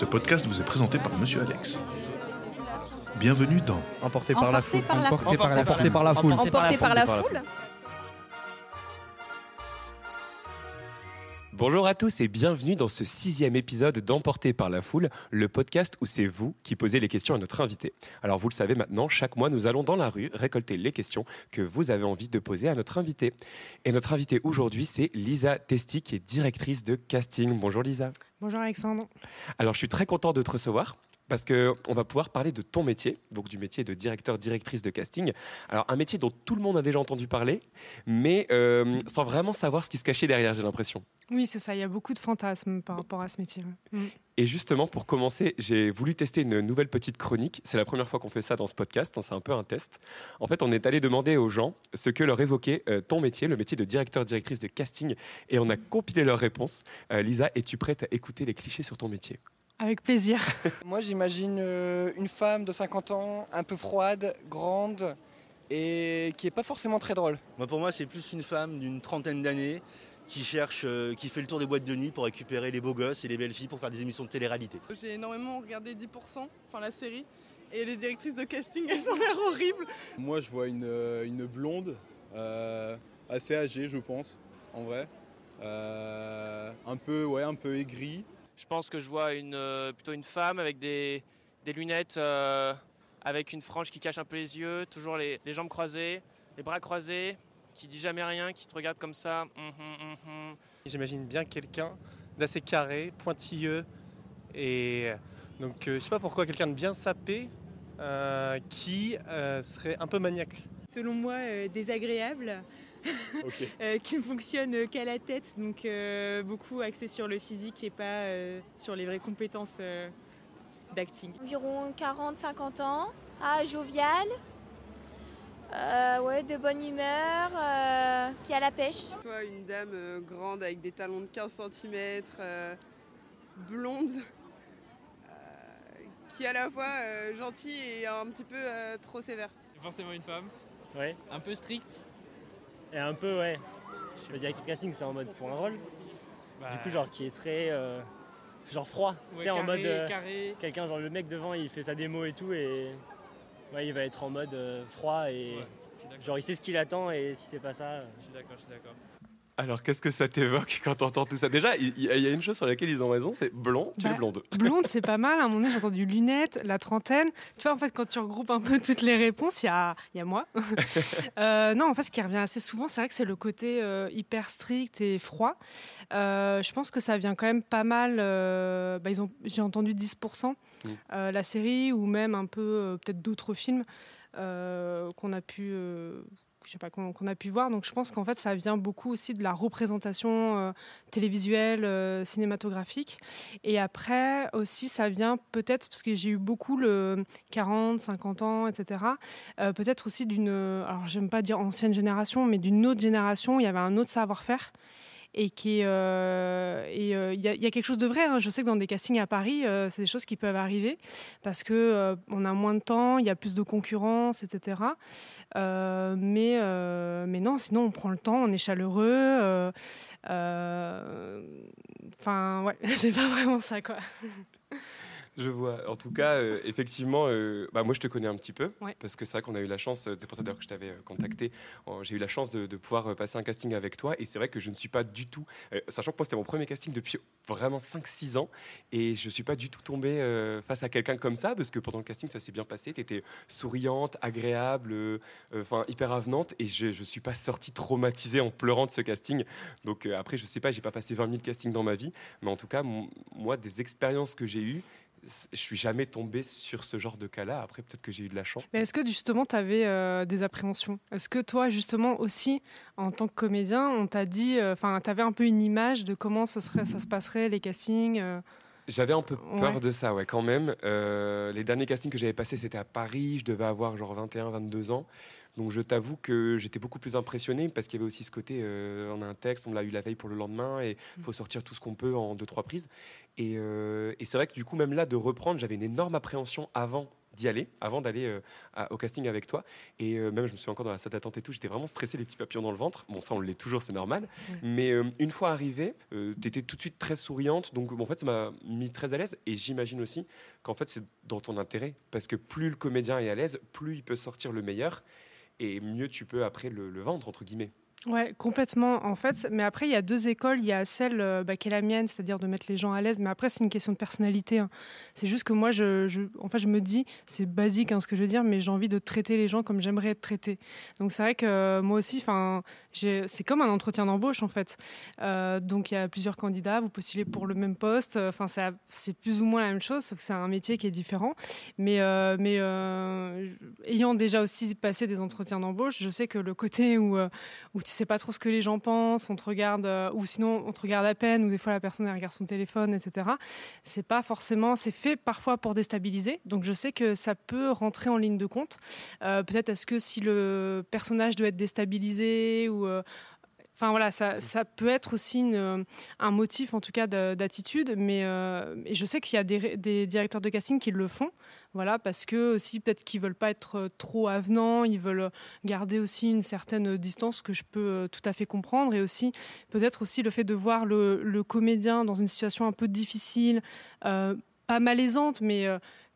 Ce podcast vous est présenté par Monsieur Alex. Bienvenue dans Emporté par la foule. Emporté par la Emporté par la foule. Emporté par la foule Bonjour à tous et bienvenue dans ce sixième épisode d'Emporté par la foule, le podcast où c'est vous qui posez les questions à notre invité. Alors vous le savez maintenant, chaque mois nous allons dans la rue récolter les questions que vous avez envie de poser à notre invité. Et notre invité aujourd'hui c'est Lisa Testi qui est directrice de casting. Bonjour Lisa. Bonjour Alexandre. Alors je suis très content de te recevoir parce qu'on va pouvoir parler de ton métier, donc du métier de directeur, directrice de casting. Alors un métier dont tout le monde a déjà entendu parler, mais euh, sans vraiment savoir ce qui se cachait derrière, j'ai l'impression. Oui, c'est ça, il y a beaucoup de fantasmes par rapport à ce métier. Mm. Et justement, pour commencer, j'ai voulu tester une nouvelle petite chronique. C'est la première fois qu'on fait ça dans ce podcast, hein, c'est un peu un test. En fait, on est allé demander aux gens ce que leur évoquait euh, ton métier, le métier de directeur, directrice de casting, et on a compilé leurs réponses. Euh, Lisa, es-tu prête à écouter les clichés sur ton métier? Avec plaisir. Moi, j'imagine euh, une femme de 50 ans, un peu froide, grande et qui est pas forcément très drôle. Moi, pour moi, c'est plus une femme d'une trentaine d'années qui cherche, euh, qui fait le tour des boîtes de nuit pour récupérer les beaux gosses et les belles filles pour faire des émissions de télé-réalité. J'ai énormément regardé 10%, enfin la série, et les directrices de casting, elles ont l'air horribles. Moi, je vois une, euh, une blonde, euh, assez âgée, je pense, en vrai. Euh, un peu, ouais, un peu aigrie. Je pense que je vois une, euh, plutôt une femme avec des, des lunettes, euh, avec une frange qui cache un peu les yeux, toujours les, les jambes croisées, les bras croisés, qui dit jamais rien, qui te regarde comme ça. Mhm, mhm. J'imagine bien quelqu'un d'assez carré, pointilleux, et donc euh, je sais pas pourquoi quelqu'un de bien sapé euh, qui euh, serait un peu maniaque. selon moi, euh, désagréable, Euh, qui ne fonctionne qu'à la tête, donc euh, beaucoup axé sur le physique et pas euh, sur les vraies compétences euh, d'acting. Environ 40-50 ans. Ah, jovial. Euh, ouais, de bonne humeur. euh, qui a la pêche. Toi, une dame euh, grande avec des talons de 15 cm, blonde, qui est à la fois euh, gentille et un petit peu euh, trop sévère. Forcément une femme. Ouais. Un peu stricte. Et un peu, ouais. Le casting, c'est en mode pour un rôle. Du coup, genre qui est très. euh, genre froid. tu sais, en mode. euh. Quelqu'un, genre le mec devant, il fait sa démo et tout, et. Ouais, il va être en mode euh, froid et. Genre, il sait ce qu'il attend, et si c'est pas ça. Je suis d'accord, je suis d'accord. Alors qu'est-ce que ça t'évoque quand t'entends tout ça? Déjà, il y, a une chose sur laquelle ils ont raison, c'est blond, tu Bah, es blonde. Blonde, c'est pas mal. À un moment donné, j'ai entendu lunettes, la trentaine. Tu vois, en fait, quand tu regroupes un peu toutes les réponses, il y a, y a moi. Euh, non, en fait, ce qui revient assez souvent, c'est vrai que c'est le côté euh, hyper strict et froid. Euh, je pense que ça vient quand même pas mal. bah, ils ont, j'ai entendu 10%. Mm. Euh, la série ou même un peu peut-être d'autres films qu'on a pu je sais pas qu'on a pu voir. Donc je pense qu'en fait ça vient beaucoup aussi de la représentation euh, télévisuelle euh, cinématographique. Et après aussi ça vient peut-être parce que j'ai eu beaucoup le 40 50 ans etc euh, peut-être aussi d'une alors j'aime pas dire ancienne génération mais d'une autre génération où il y avait un autre savoir-faire et qui euh, et euh, il y, a- quelque chose de vrai. hein. Je sais que dans des castings à Paris, euh, c'est des choses qui peuvent arriver parce que on a moins de temps, il y a plus de concurrence, etc. Mais mais non, sinon on prend le temps, on est chaleureux. Enfin ouais, c'est pas vraiment ça quoi. Je vois. En tout cas, euh, effectivement, euh, bah, moi je te connais un petit peu, Ouais. parce que c'est vrai qu'on a eu la chance, euh, c'est pour ça d'ailleurs que je t'avais contacté, j'ai eu la chance de, de pouvoir passer un casting avec toi, et c'est vrai que je ne suis pas du tout, euh, sachant que moi c'était mon premier casting depuis vraiment 5-6 ans, et je ne suis pas du tout tombé face à quelqu'un comme ça, parce que pendant le casting ça s'est bien passé, tu étais souriante, agréable, enfin hyper avenante, et je ne suis pas sortie traumatisée en pleurant de ce casting. Donc après, je sais pas, j'ai pas passé 20 000 castings dans ma vie, mais en tout cas, moi, des expériences que j'ai eues, je suis jamais tombé sur ce genre de cas-là. Après, peut-être que j'ai eu de la chance. Mais est-ce que justement tu avais des appréhensions? Est-ce que toi justement aussi en tant que comédien, on t'a dit, euh, enfin tu avais un peu une image de comment ce serait, ça se passerait les castings euh, J'avais un peu peur Ouais. de ça, ouais, quand même. Euh, les derniers castings que j'avais passés, c'était à Paris. Je devais avoir genre 21, 22 ans. Donc je t'avoue que j'étais beaucoup plus impressionné parce qu'il y avait aussi ce côté, euh, on a un texte, on l'a eu la veille pour le lendemain et il faut sortir tout ce qu'on peut en deux, trois prises. Et, euh, et c'est vrai que du coup, même là, de reprendre, j'avais une énorme appréhension avant d'y aller avant d'aller euh, au casting avec toi. Et euh, même, je me suis encore dans la salle d'attente et tout, j'étais vraiment stressé, les petits papillons dans le ventre. Bon, ça, on l'est toujours, c'est normal. Ouais. Mais une fois arrivée, tu étais tout de suite très souriante. Donc, bon, en fait, ça m'a mis très à l'aise. Et j'imagine aussi qu'en fait, c'est dans ton intérêt. Parce que plus le comédien est à l'aise, plus il peut sortir le meilleur. Et mieux tu peux après le, vendre, entre guillemets. Ouais, complètement. En fait, mais après, il y a deux écoles. Il y a celle euh, bah, qui est la mienne, c'est-à-dire de mettre les gens à l'aise. Mais après, c'est une question de personnalité. hein. C'est juste que moi, je, je- me dis, c'est basique hein, ce que je veux dire, mais j'ai envie de traiter les gens comme j'aimerais être traité. Donc c'est vrai que euh, moi aussi, enfin, c'est comme un entretien d'embauche en fait. Euh, donc il y a plusieurs candidats, vous postulez pour le même poste. Enfin, c'est plus ou moins la même chose, sauf que c'est un métier qui est différent. Mais, ayant déjà aussi passé des entretiens d'embauche, je sais que le côté où, où tu sais pas trop ce que les gens pensent, on te regarde, euh, ou sinon on te regarde à peine, ou des fois la personne elle regarde son téléphone, etc. C'est pas forcément, c'est fait parfois pour déstabiliser. Donc je sais que ça peut rentrer en ligne de compte. Euh, Peut-être est-ce que si le personnage doit être déstabilisé ou euh, Enfin voilà, ça, ça peut être aussi euh, un motif en tout cas de- d'attitude, mais euh, je sais qu'il y a des, directeurs de casting qui le font, voilà, parce que aussi peut-être qu'ils veulent pas être euh, trop avenants, ils veulent garder aussi une certaine distance que je peux tout à fait comprendre, et aussi peut-être aussi le fait de voir le, comédien dans une situation un peu difficile, pas malaisante, mais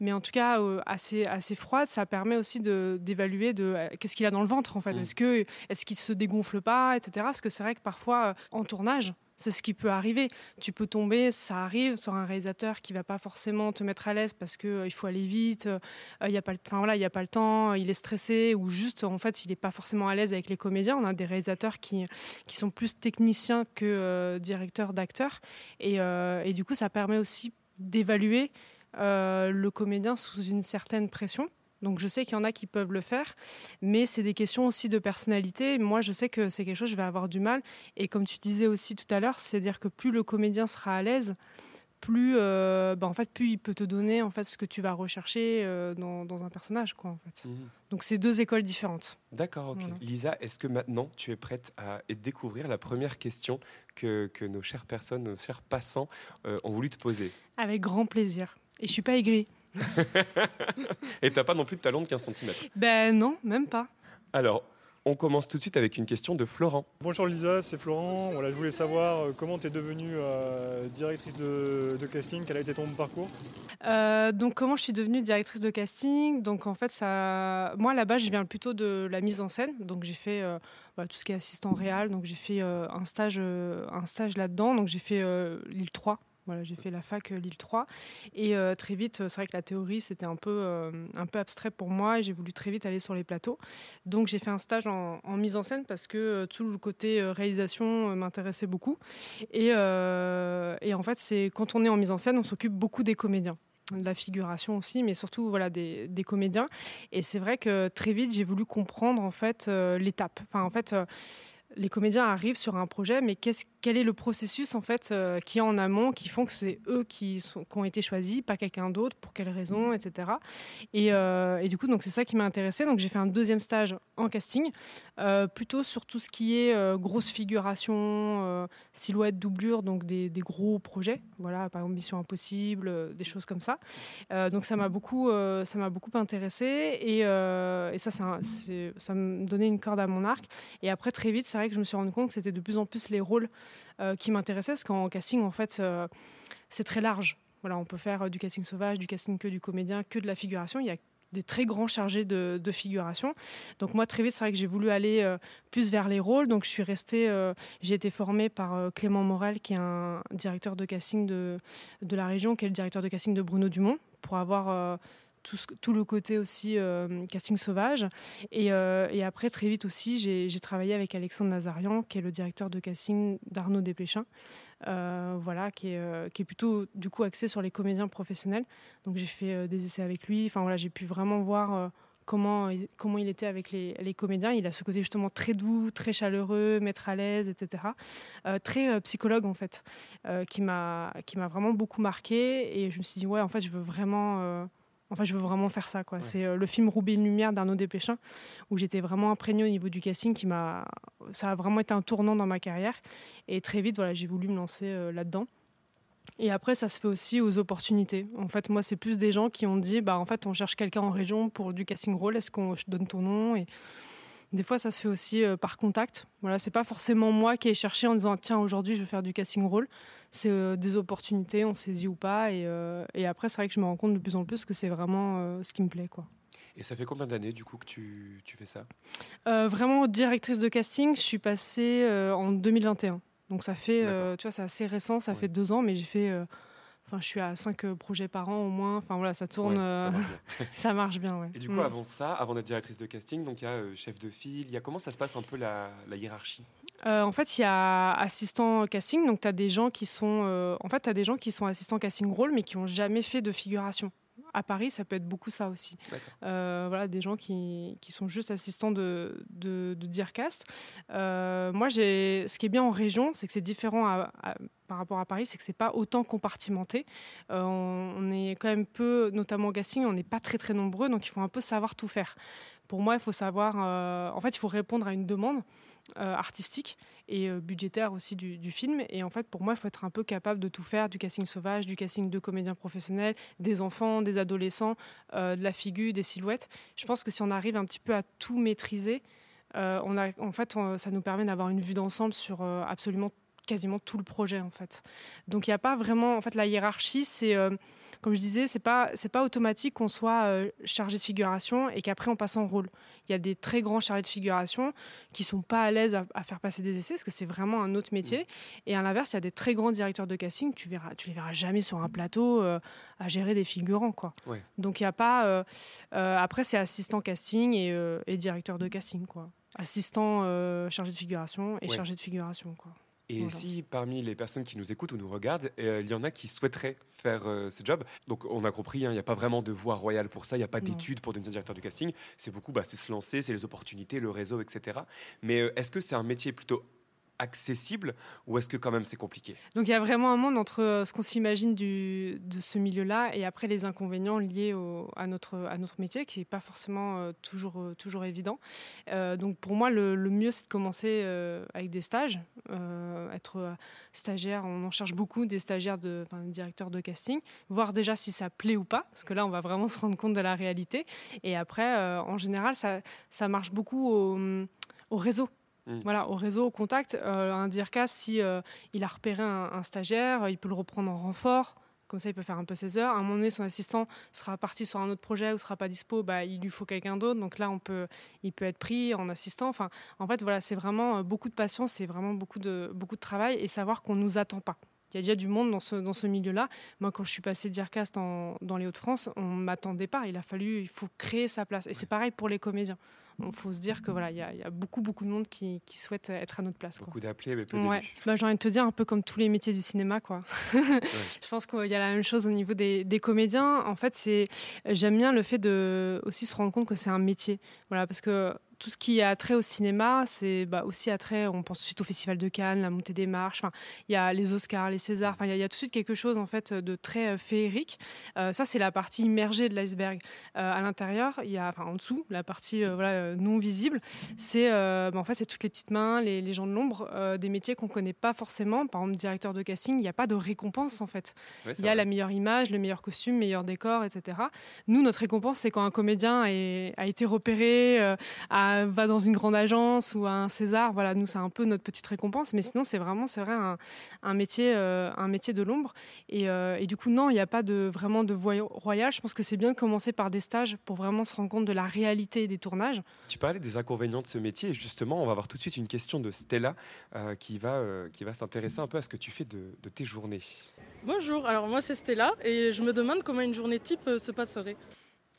mais en tout cas euh, assez assez froide, ça permet aussi de d'évaluer de euh, qu'est-ce qu'il a dans le ventre en fait. Mm. Est-ce que est-ce qu'il se dégonfle pas, etc. Parce que c'est vrai que parfois euh, en tournage. C'est ce qui peut arriver. Tu peux tomber, ça arrive, sur un réalisateur qui va pas forcément te mettre à l'aise parce que euh, il faut aller vite, euh, il y a pas, le- enfin voilà, il y a pas le temps, il est stressé ou juste en fait il n'est pas forcément à l'aise avec les comédiens. On a des réalisateurs qui qui sont plus techniciens que euh, directeurs d'acteurs et, et du coup ça permet aussi d'évaluer le comédien sous une certaine pression. Donc je sais qu'il y en a qui peuvent le faire, mais c'est des questions aussi de personnalité. Moi, je sais que c'est quelque chose, je vais avoir du mal. Et comme tu disais aussi tout à l'heure, c'est-à-dire que plus le comédien sera à l'aise, plus, euh, bah, en fait, plus il peut te donner en fait ce que tu vas rechercher euh, dans, dans un personnage, quoi, en fait. Mhm. Donc c'est deux écoles différentes. D'accord, ok. Voilà. Lisa, est-ce que maintenant tu es prête à découvrir la première question que, que nos chères personnes, nos chers passants euh, ont voulu te poser? Avec grand plaisir. Et je suis pas aigrie. Et t'as pas non plus de talon de 15 cm. Ben non, même pas. Alors, on commence tout de suite avec une question de Florent. Bonjour Lisa, c'est Florent. Voilà, je voulais savoir euh, comment tu es devenue euh, directrice de, de casting, quel a été ton parcours? Euh, donc comment je suis devenue directrice de casting? Donc en fait ça, moi là-bas je viens plutôt de la mise en scène. Donc j'ai fait euh, voilà, tout ce qui est assistant réel. Donc j'ai fait euh, un stage, euh, un stage là-dedans. Donc j'ai fait euh, Lille 3. Voilà, j'ai fait la fac euh, Lille 3 et euh, très vite, euh, c'est vrai que la théorie c'était un peu un peu abstrait pour moi et j'ai voulu très vite aller sur les plateaux. Donc j'ai fait un stage en, mise en scène parce que tout le côté réalisation m'intéressait beaucoup et, et en fait c'est quand on est en mise en scène, on s'occupe beaucoup des comédiens de la figuration aussi, mais surtout voilà des, des comédiens. Et c'est vrai que très vite j'ai voulu comprendre en fait l'étape. Enfin en fait. Les comédiens arrivent sur un projet, mais quel est le processus en fait euh, qui est en amont, qui font que c'est eux qui, sont, qui ont été choisis, pas quelqu'un d'autre, pour quelles raisons, etc. Et, euh, et du coup, donc c'est ça qui m'a intéressée. Donc j'ai fait un deuxième stage en casting, euh, plutôt sur tout ce qui est grosse figuration, silhouette, doublure, donc des, des gros projets. Voilà, par exemple Mission Impossible, des choses comme ça. Donc ça m'a beaucoup, ça m'a beaucoup intéressée et, et ça, un- ça me donnait une corde à mon arc. Et après très vite, c'est que je me suis rendu compte que c'était de plus en plus les rôles euh, qui m'intéressaient parce qu'en casting, en fait, euh, c'est très large. Voilà, on peut faire euh, du casting sauvage, du casting que du comédien, que de la figuration. Il y a des très grands chargés de, figuration. Donc moi, très vite, c'est vrai que j'ai voulu aller plus vers les rôles. Donc je suis restée, j'ai été formée par Clément Morel, qui est un directeur de casting de, de la région, qui est le directeur de casting de Bruno Dumont, pour avoir tout, le côté aussi euh, casting sauvage. Et, euh, et après, très vite aussi, j'ai travaillé avec Alexandre Nazarian, qui est le directeur de casting d'Arnaud Desplechin, euh, voilà, qui est, plutôt du coup axé sur les comédiens professionnels. Donc j'ai fait des essais avec lui. Enfin voilà, j'ai pu vraiment voir comment, comment il était avec les, comédiens. Il a ce côté justement très doux, très chaleureux, mettre à l'aise, etc. Très psychologue en fait, euh, qui m'a vraiment beaucoup marqué. Et je me suis dit ouais, en fait, je veux vraiment Enfin, je veux vraiment faire ça. quoi. C'est euh, le film Roubaix une lumière d'Arnaud Desplechin, où j'étais vraiment imprégnée au niveau du casting. Qui m'a... Ça a vraiment été un tournant dans ma carrière. Et très vite, voilà, j'ai voulu me lancer euh, là-dedans. Et après, ça se fait aussi aux opportunités. En fait, moi, c'est plus des gens qui ont dit, bah, en fait, on cherche quelqu'un en région pour du casting role. Est-ce qu'on donne ton nom et des fois, ça se fait aussi euh, par contact. Voilà, c'est pas forcément moi qui ai cherché en disant tiens aujourd'hui je vais faire du casting role. C'est euh, des opportunités, on saisit ou pas. Et, euh, et après, c'est vrai que je me rends compte de plus en plus que c'est vraiment ce qui me plaît, quoi. Et ça fait combien d'années du coup que tu, tu fais ça? Vraiment directrice de casting, je suis passée en 2021. Donc ça fait, tu vois, c'est assez récent, ça fait deux ans, mais j'ai fait, enfin, je suis à cinq euh, projets par an au moins. Enfin voilà, ça tourne, Ouais, euh, ça marche bien. ça marche bien. ouais. Et du coup, Mm. avant ça, avant d'être directrice de casting, donc il y a euh, chef de file, il y a comment ça se passe un peu la, la hiérarchie? Euh, en fait, il y a assistant casting, donc tu as des gens qui sont, euh, en fait, tu des gens qui sont assistants casting rôle, mais qui n'ont jamais fait de figuration. À Paris, ça peut être beaucoup ça aussi. Euh, voilà, des gens qui, qui sont juste assistants de, de, de. Euh, moi, ce qui est bien en région, c'est que c'est différent à- à- par rapport à Paris, c'est que c'est pas autant compartimenté. Euh, on, on est quand même peu, notamment au casting, on n'est pas très très nombreux, donc il faut un peu savoir tout faire. Pour moi, il faut savoir, euh, en fait, il faut répondre à une demande artistique et euh, budgétaire aussi du, du film. Et en fait, pour moi, il faut être un peu capable de tout faire, du casting sauvage, du casting de comédiens professionnels, des enfants, des adolescents, euh, de la figure, des silhouettes. Je pense que si on arrive un petit peu à tout maîtriser, euh, on a, en fait, ça nous permet d'avoir une vue d'ensemble sur euh, absolument quasiment tout le projet en fait. Donc il n'y a pas vraiment en fait la hiérarchie c'est euh, comme je disais c'est pas c'est pas automatique qu'on soit euh, chargé de figuration et qu'après on passe en rôle. Il y a des très grands chargés de figuration qui sont pas à l'aise à, à faire passer des essais parce que c'est vraiment un autre métier et à l'inverse il y a des très grands directeurs de casting tu verras tu les verras jamais sur un plateau euh, à gérer des figurants quoi. Ouais. Donc il y a pas après c'est assistant casting et, et directeur de casting quoi. Assistant chargé de figuration et Ouais. chargé de figuration quoi. Et si parmi les personnes qui nous écoutent ou nous regardent, euh, il y en a qui souhaiteraient faire euh, ce job, donc on a compris, hein, il n'y a pas vraiment de voie royale pour ça, il n'y a pas d'études pour devenir directeur du casting, c'est beaucoup, bah, c'est se lancer, c'est les opportunités, le réseau, etc. Mais euh, est-ce que c'est un métier plutôt accessible ou est-ce que quand même c'est compliqué Donc il y a vraiment un monde entre euh, ce qu'on s'imagine de ce milieu-là et après les inconvénients liés à, notre, métier qui n'est pas forcément euh, toujours, euh, toujours évident. Donc pour moi, le, mieux, c'est de commencer avec des stages. Être stagiaire, on en cherche beaucoup des stagiaires, de, directeurs de casting, voir déjà si ça plaît ou pas, parce que là, on va vraiment se rendre compte de la réalité. Et après, en général, ça, marche beaucoup au, au réseau. Mm. Voilà, au réseau, au contact. Euh, un DIRCAS, si euh, il a repéré un, stagiaire, il peut le reprendre en renfort. Comme ça, il peut faire un peu ses heures. À un moment donné, son assistant sera parti sur un autre projet ou sera pas dispo. Bah, il lui faut quelqu'un d'autre. Donc là, on peut, il peut être pris en assistant. Enfin, en fait, voilà, c'est vraiment euh, beaucoup de patience, c'est vraiment beaucoup de, beaucoup de travail et savoir qu'on nous attend pas. Il y a déjà du monde dans ce, dans ce milieu-là. Moi, quand je suis passée d'IRCAS dans, dans les Hauts-de-France, on ne m'attendait pas. Il a fallu, il faut créer sa place. Et c'est pareil pour les comédiens. Il faut se dire que voilà, il y, a- il y a beaucoup, beaucoup de monde qui, qui souhaite être à notre place. Beaucoup d'appelés, mais peu Ouais. Bah, j'ai envie de te dire un peu comme tous les métiers du cinéma quoi. Je pense qu'il y a la même chose au niveau des, des comédiens. En fait, c'est j'aime bien le fait de aussi se rendre compte que c'est un métier. Voilà, parce que tout ce qui a trait au cinéma, c'est bah, aussi attrait. On pense tout de suite au Festival de Cannes, la montée des marches. Il y a les Oscars, les Césars. Enfin, il y, a- y a tout de suite quelque chose en fait de très euh, féerique. Euh, ça, c'est la partie immergée de l'iceberg. Euh, à l'intérieur, il y a, enfin en dessous, la partie euh, voilà, non visible. C'est bah, en fait c'est toutes les petites mains, les, les gens de l'ombre, des métiers qu'on connaît pas forcément. Par exemple, directeur de casting, il n'y a pas de récompense en fait. Ouais, il y a vrai. la meilleure image, le meilleur costume, meilleur décor, etc. Nous, notre récompense, c'est quand un comédien est- a été repéré, euh, a- va dans une grande agence ou à un César. Voilà, nous, c'est un peu notre petite récompense. Mais sinon, c'est vraiment, c'est vrai, un, un métier, euh, un métier de l'ombre. Et, euh, et du coup, non, il n'y a pas de, vraiment de voie royale. Je pense que c'est bien de commencer par des stages pour vraiment se rendre compte de la réalité des tournages. Tu parlais des inconvénients de ce métier et justement, on va avoir tout de suite une question de Stella euh, qui va, euh, qui va s'intéresser un peu à ce que tu fais de, de tes journées. Bonjour, alors moi c'est Stella et je me demande comment une journée type euh, se passerait.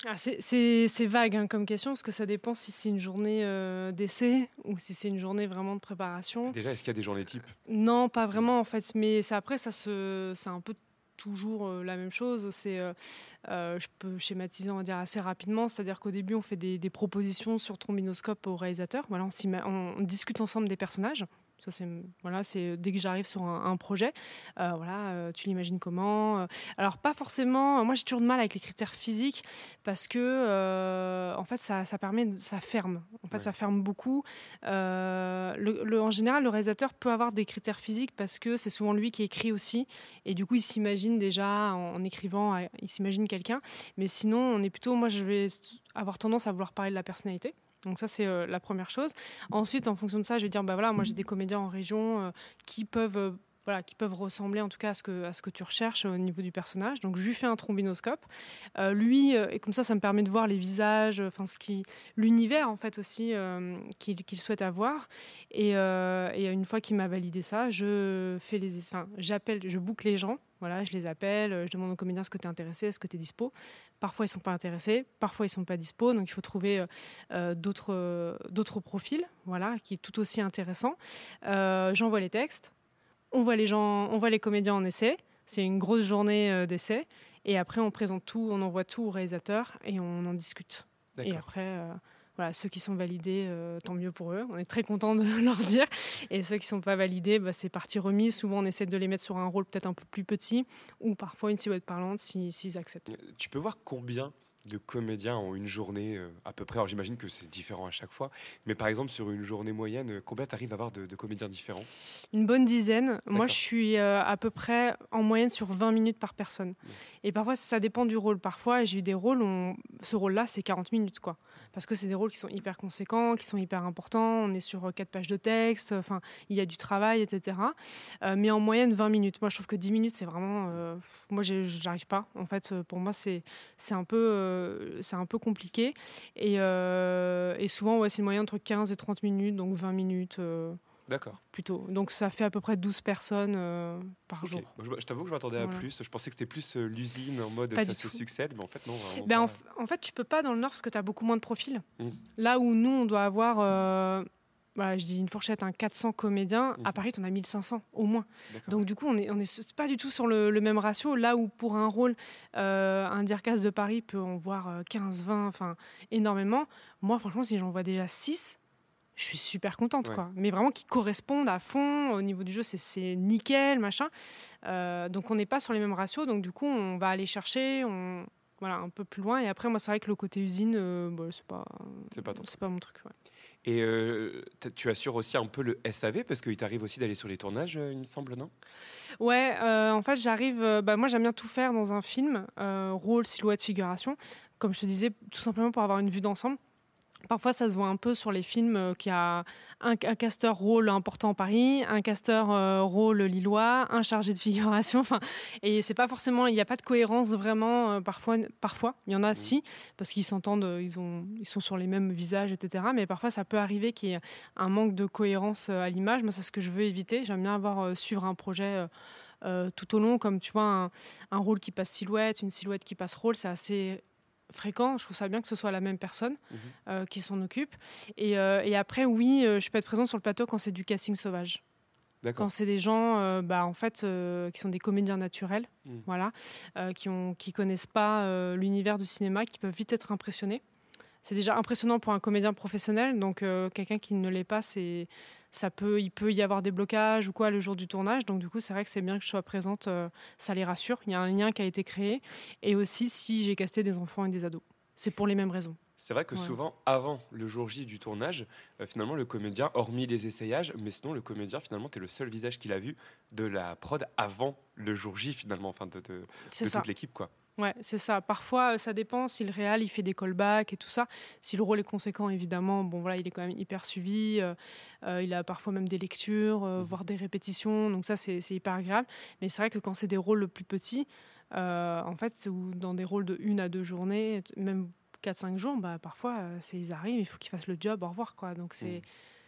Ah, c'est- vague hein, comme question parce que ça dépend si c'est une journée euh, d'essai ou si c'est une journée vraiment de préparation. Déjà, est-ce qu'il y a des journées types? Non, pas vraiment en fait, mais ça, après ça se, c'est un peu toujours euh, la même chose. C'est, euh, euh, je peux schématiser, on va dire assez rapidement, c'est-à-dire qu'au début on fait des, des propositions sur trombinoscope au réalisateur. Voilà, on, s'ima- on- on discute ensemble des personnages. Ça, c'est voilà, c'est dès que j'arrive sur un, un projet, euh, voilà, euh, tu l'imagines comment euh. Alors pas forcément. Moi, j'ai toujours de mal avec les critères physiques parce que euh, en fait, ça, ça permet, ça ferme. En fait, ça ferme beaucoup. Euh, le- le- en général, le réalisateur peut avoir des critères physiques parce que c'est souvent lui qui écrit aussi, et du coup, il s'imagine déjà en, en écrivant, euh, il s'imagine quelqu'un. Mais sinon, on est plutôt, moi, je vais avoir tendance à vouloir parler de la personnalité. Donc ça, c'est euh, la première chose. Ensuite, en fonction de ça, je vais dire, bah voilà, moi j'ai des comédiens en région euh, qui peuvent... voilà, qui peuvent ressembler en tout cas à ce que, ce tu recherches au niveau du personnage. Donc je lui fais un trombinoscope. Euh, lui, euh, et comme ça, ça me permet de voir les visages, euh, enfin ce l'univers en fait aussi qu'il souhaite avoir. Et, une fois qu'il m'a validé ça, je fais les, enfin, j'appelle, je boucle les gens. Voilà, je les appelle, je demande aux comédiens est-ce que tu es intéressé, est-ce que tu es dispo. Parfois ils sont pas intéressés, parfois ils sont pas dispo, donc il faut trouver d'autres profils, voilà, qui est tout aussi intéressant. J'envoie les textes, on voit les gens, on voit les comédiens en essai. C'est une grosse journée euh, d'essai. Et après, on présente tout, on envoie tout au réalisateur et on en discute. Et après, euh, voilà, ceux qui sont validés, euh, tant mieux pour eux. On est très content de leur dire. Et ceux qui ne sont pas validés, bah, c'est partie remise. Souvent, on essaie de les mettre sur un rôle peut-être un peu plus petit ou parfois une silhouette parlante si- s'ils acceptent. Tu peux voir combien de comédiens en une journée euh, à peu près Alors j'imagine que c'est différent à chaque fois, mais par exemple sur une journée moyenne, euh, combien tu arrives à avoir de, de comédiens différents? Une bonne dizaine. Moi, je suis euh, à peu près en moyenne sur 20 minutes par personne. Et parfois, ça dépend du rôle. Parfois, j'ai eu des rôles, où ce rôle-là, c'est 40 minutes, quoi. Parce que c'est des rôles qui sont hyper conséquents, qui sont hyper importants. On est sur euh, quatre pages de texte, enfin, il y a du travail, etc. Euh, mais en moyenne, 20 minutes. Moi, je trouve que 10 minutes, c'est vraiment. euh, moi, j'arrive pas. En fait, euh, pour moi, c'est un, peu, euh, un peu compliqué. Et, et souvent, ouais, c'est une moyenne entre 15 et 30 minutes, donc 20 minutes. D'accord. plutôt. Donc ça fait à peu près 12 personnes euh, par jour. Je, je t'avoue que je m'attendais à Voilà. plus. Je pensais que c'était plus euh, l'usine en mode Pas ça se tout. succède, mais en fait non. Ben, en, fait, tu peux pas dans le Nord parce que tu as beaucoup moins de profils. Mm. Là où nous, on doit avoir, euh, voilà, je dis une fourchette, un 400 comédiens, Mm. à Paris, tu en as 1500 au moins. Donc du coup, on n'est on est pas du tout sur le, le même ratio. Là où pour un rôle, un Dircas de Paris peut en voir euh, 15, 20, enfin énormément. Moi, franchement, si j'en vois déjà 6, je suis super contente, Ouais. quoi. Mais vraiment qui correspondent à fond au niveau du jeu, c'est- nickel, machin. Euh, donc on n'est pas sur les mêmes ratios, donc du coup on va aller chercher, on voilà un peu plus loin. Et après moi c'est vrai que le côté usine, euh, bah, c'est pas, C'est pas mon truc. ouais. Et euh, tu assures aussi un peu le SAV parce qu'il t'arrive aussi d'aller sur les tournages, euh, il me semble, non? Ouais, en fait, j'arrive. bah, moi, j'aime bien tout faire dans un film rôle, silhouette, figuration. Comme je te disais, tout simplement pour avoir une vue d'ensemble. Parfois, ça se voit un peu sur les films euh, qu'il y a un, un casteur rôle important à Paris, un casteur euh, rôle lillois, un chargé de figuration. Enfin, et c'est pas forcément, il n'y a pas de cohérence vraiment. euh, parfois, parfois, il y en a si parce qu'ils s'entendent, ils ont, ils sont sur les mêmes visages, etc. Mais parfois, ça peut arriver qu'il y ait un manque de cohérence à l'image. Moi, c'est ce que je veux éviter. J'aime bien avoir euh, suivre un projet. tout au long, comme tu vois, un, un rôle qui passe silhouette, une silhouette qui passe rôle, c'est assez fréquent. Je trouve ça bien que ce soit la même personne euh, qui s'en occupe. Et, euh, et après, oui, euh, je peux être présente sur le plateau quand c'est du casting sauvage. Quand c'est des gens, euh, bah, en fait, qui sont des comédiens naturels, Mm. voilà, qui ont, qui connaissent pas l'univers du cinéma, qui peuvent vite être impressionnés. C'est déjà impressionnant pour un comédien professionnel, donc quelqu'un qui ne l'est pas, c'est, ça peut, il peut y avoir des blocages ou quoi le jour du tournage. Donc du coup, c'est vrai que c'est bien que je sois présente, euh, ça les rassure. Il y a un lien qui a été créé, et aussi si j'ai casté des enfants et des ados, c'est pour les mêmes raisons. C'est vrai que Ouais. souvent, avant le jour J du tournage, euh, finalement, le comédien, hormis les essayages, mais sinon, le comédien, finalement, tu es le seul visage qu'il a vu de la prod avant le jour J, finalement, enfin, de, de, toute l'équipe, quoi. Ouais, c'est ça. Parfois, euh, ça dépend si le réal il fait des callbacks et tout ça. Si le rôle est conséquent, évidemment, bon voilà, il est quand même hyper suivi. euh, euh, il a parfois même des lectures, euh, voire des répétitions. Donc ça, c'est hyper agréable. Mais c'est vrai que quand c'est des rôles plus petits, euh, en fait, ou dans des rôles de une à deux journées, même 4-5 jours, bah, parfois, c'est ils arrivent, il faut qu'ils fassent le job, au revoir. Quoi. Donc c'est...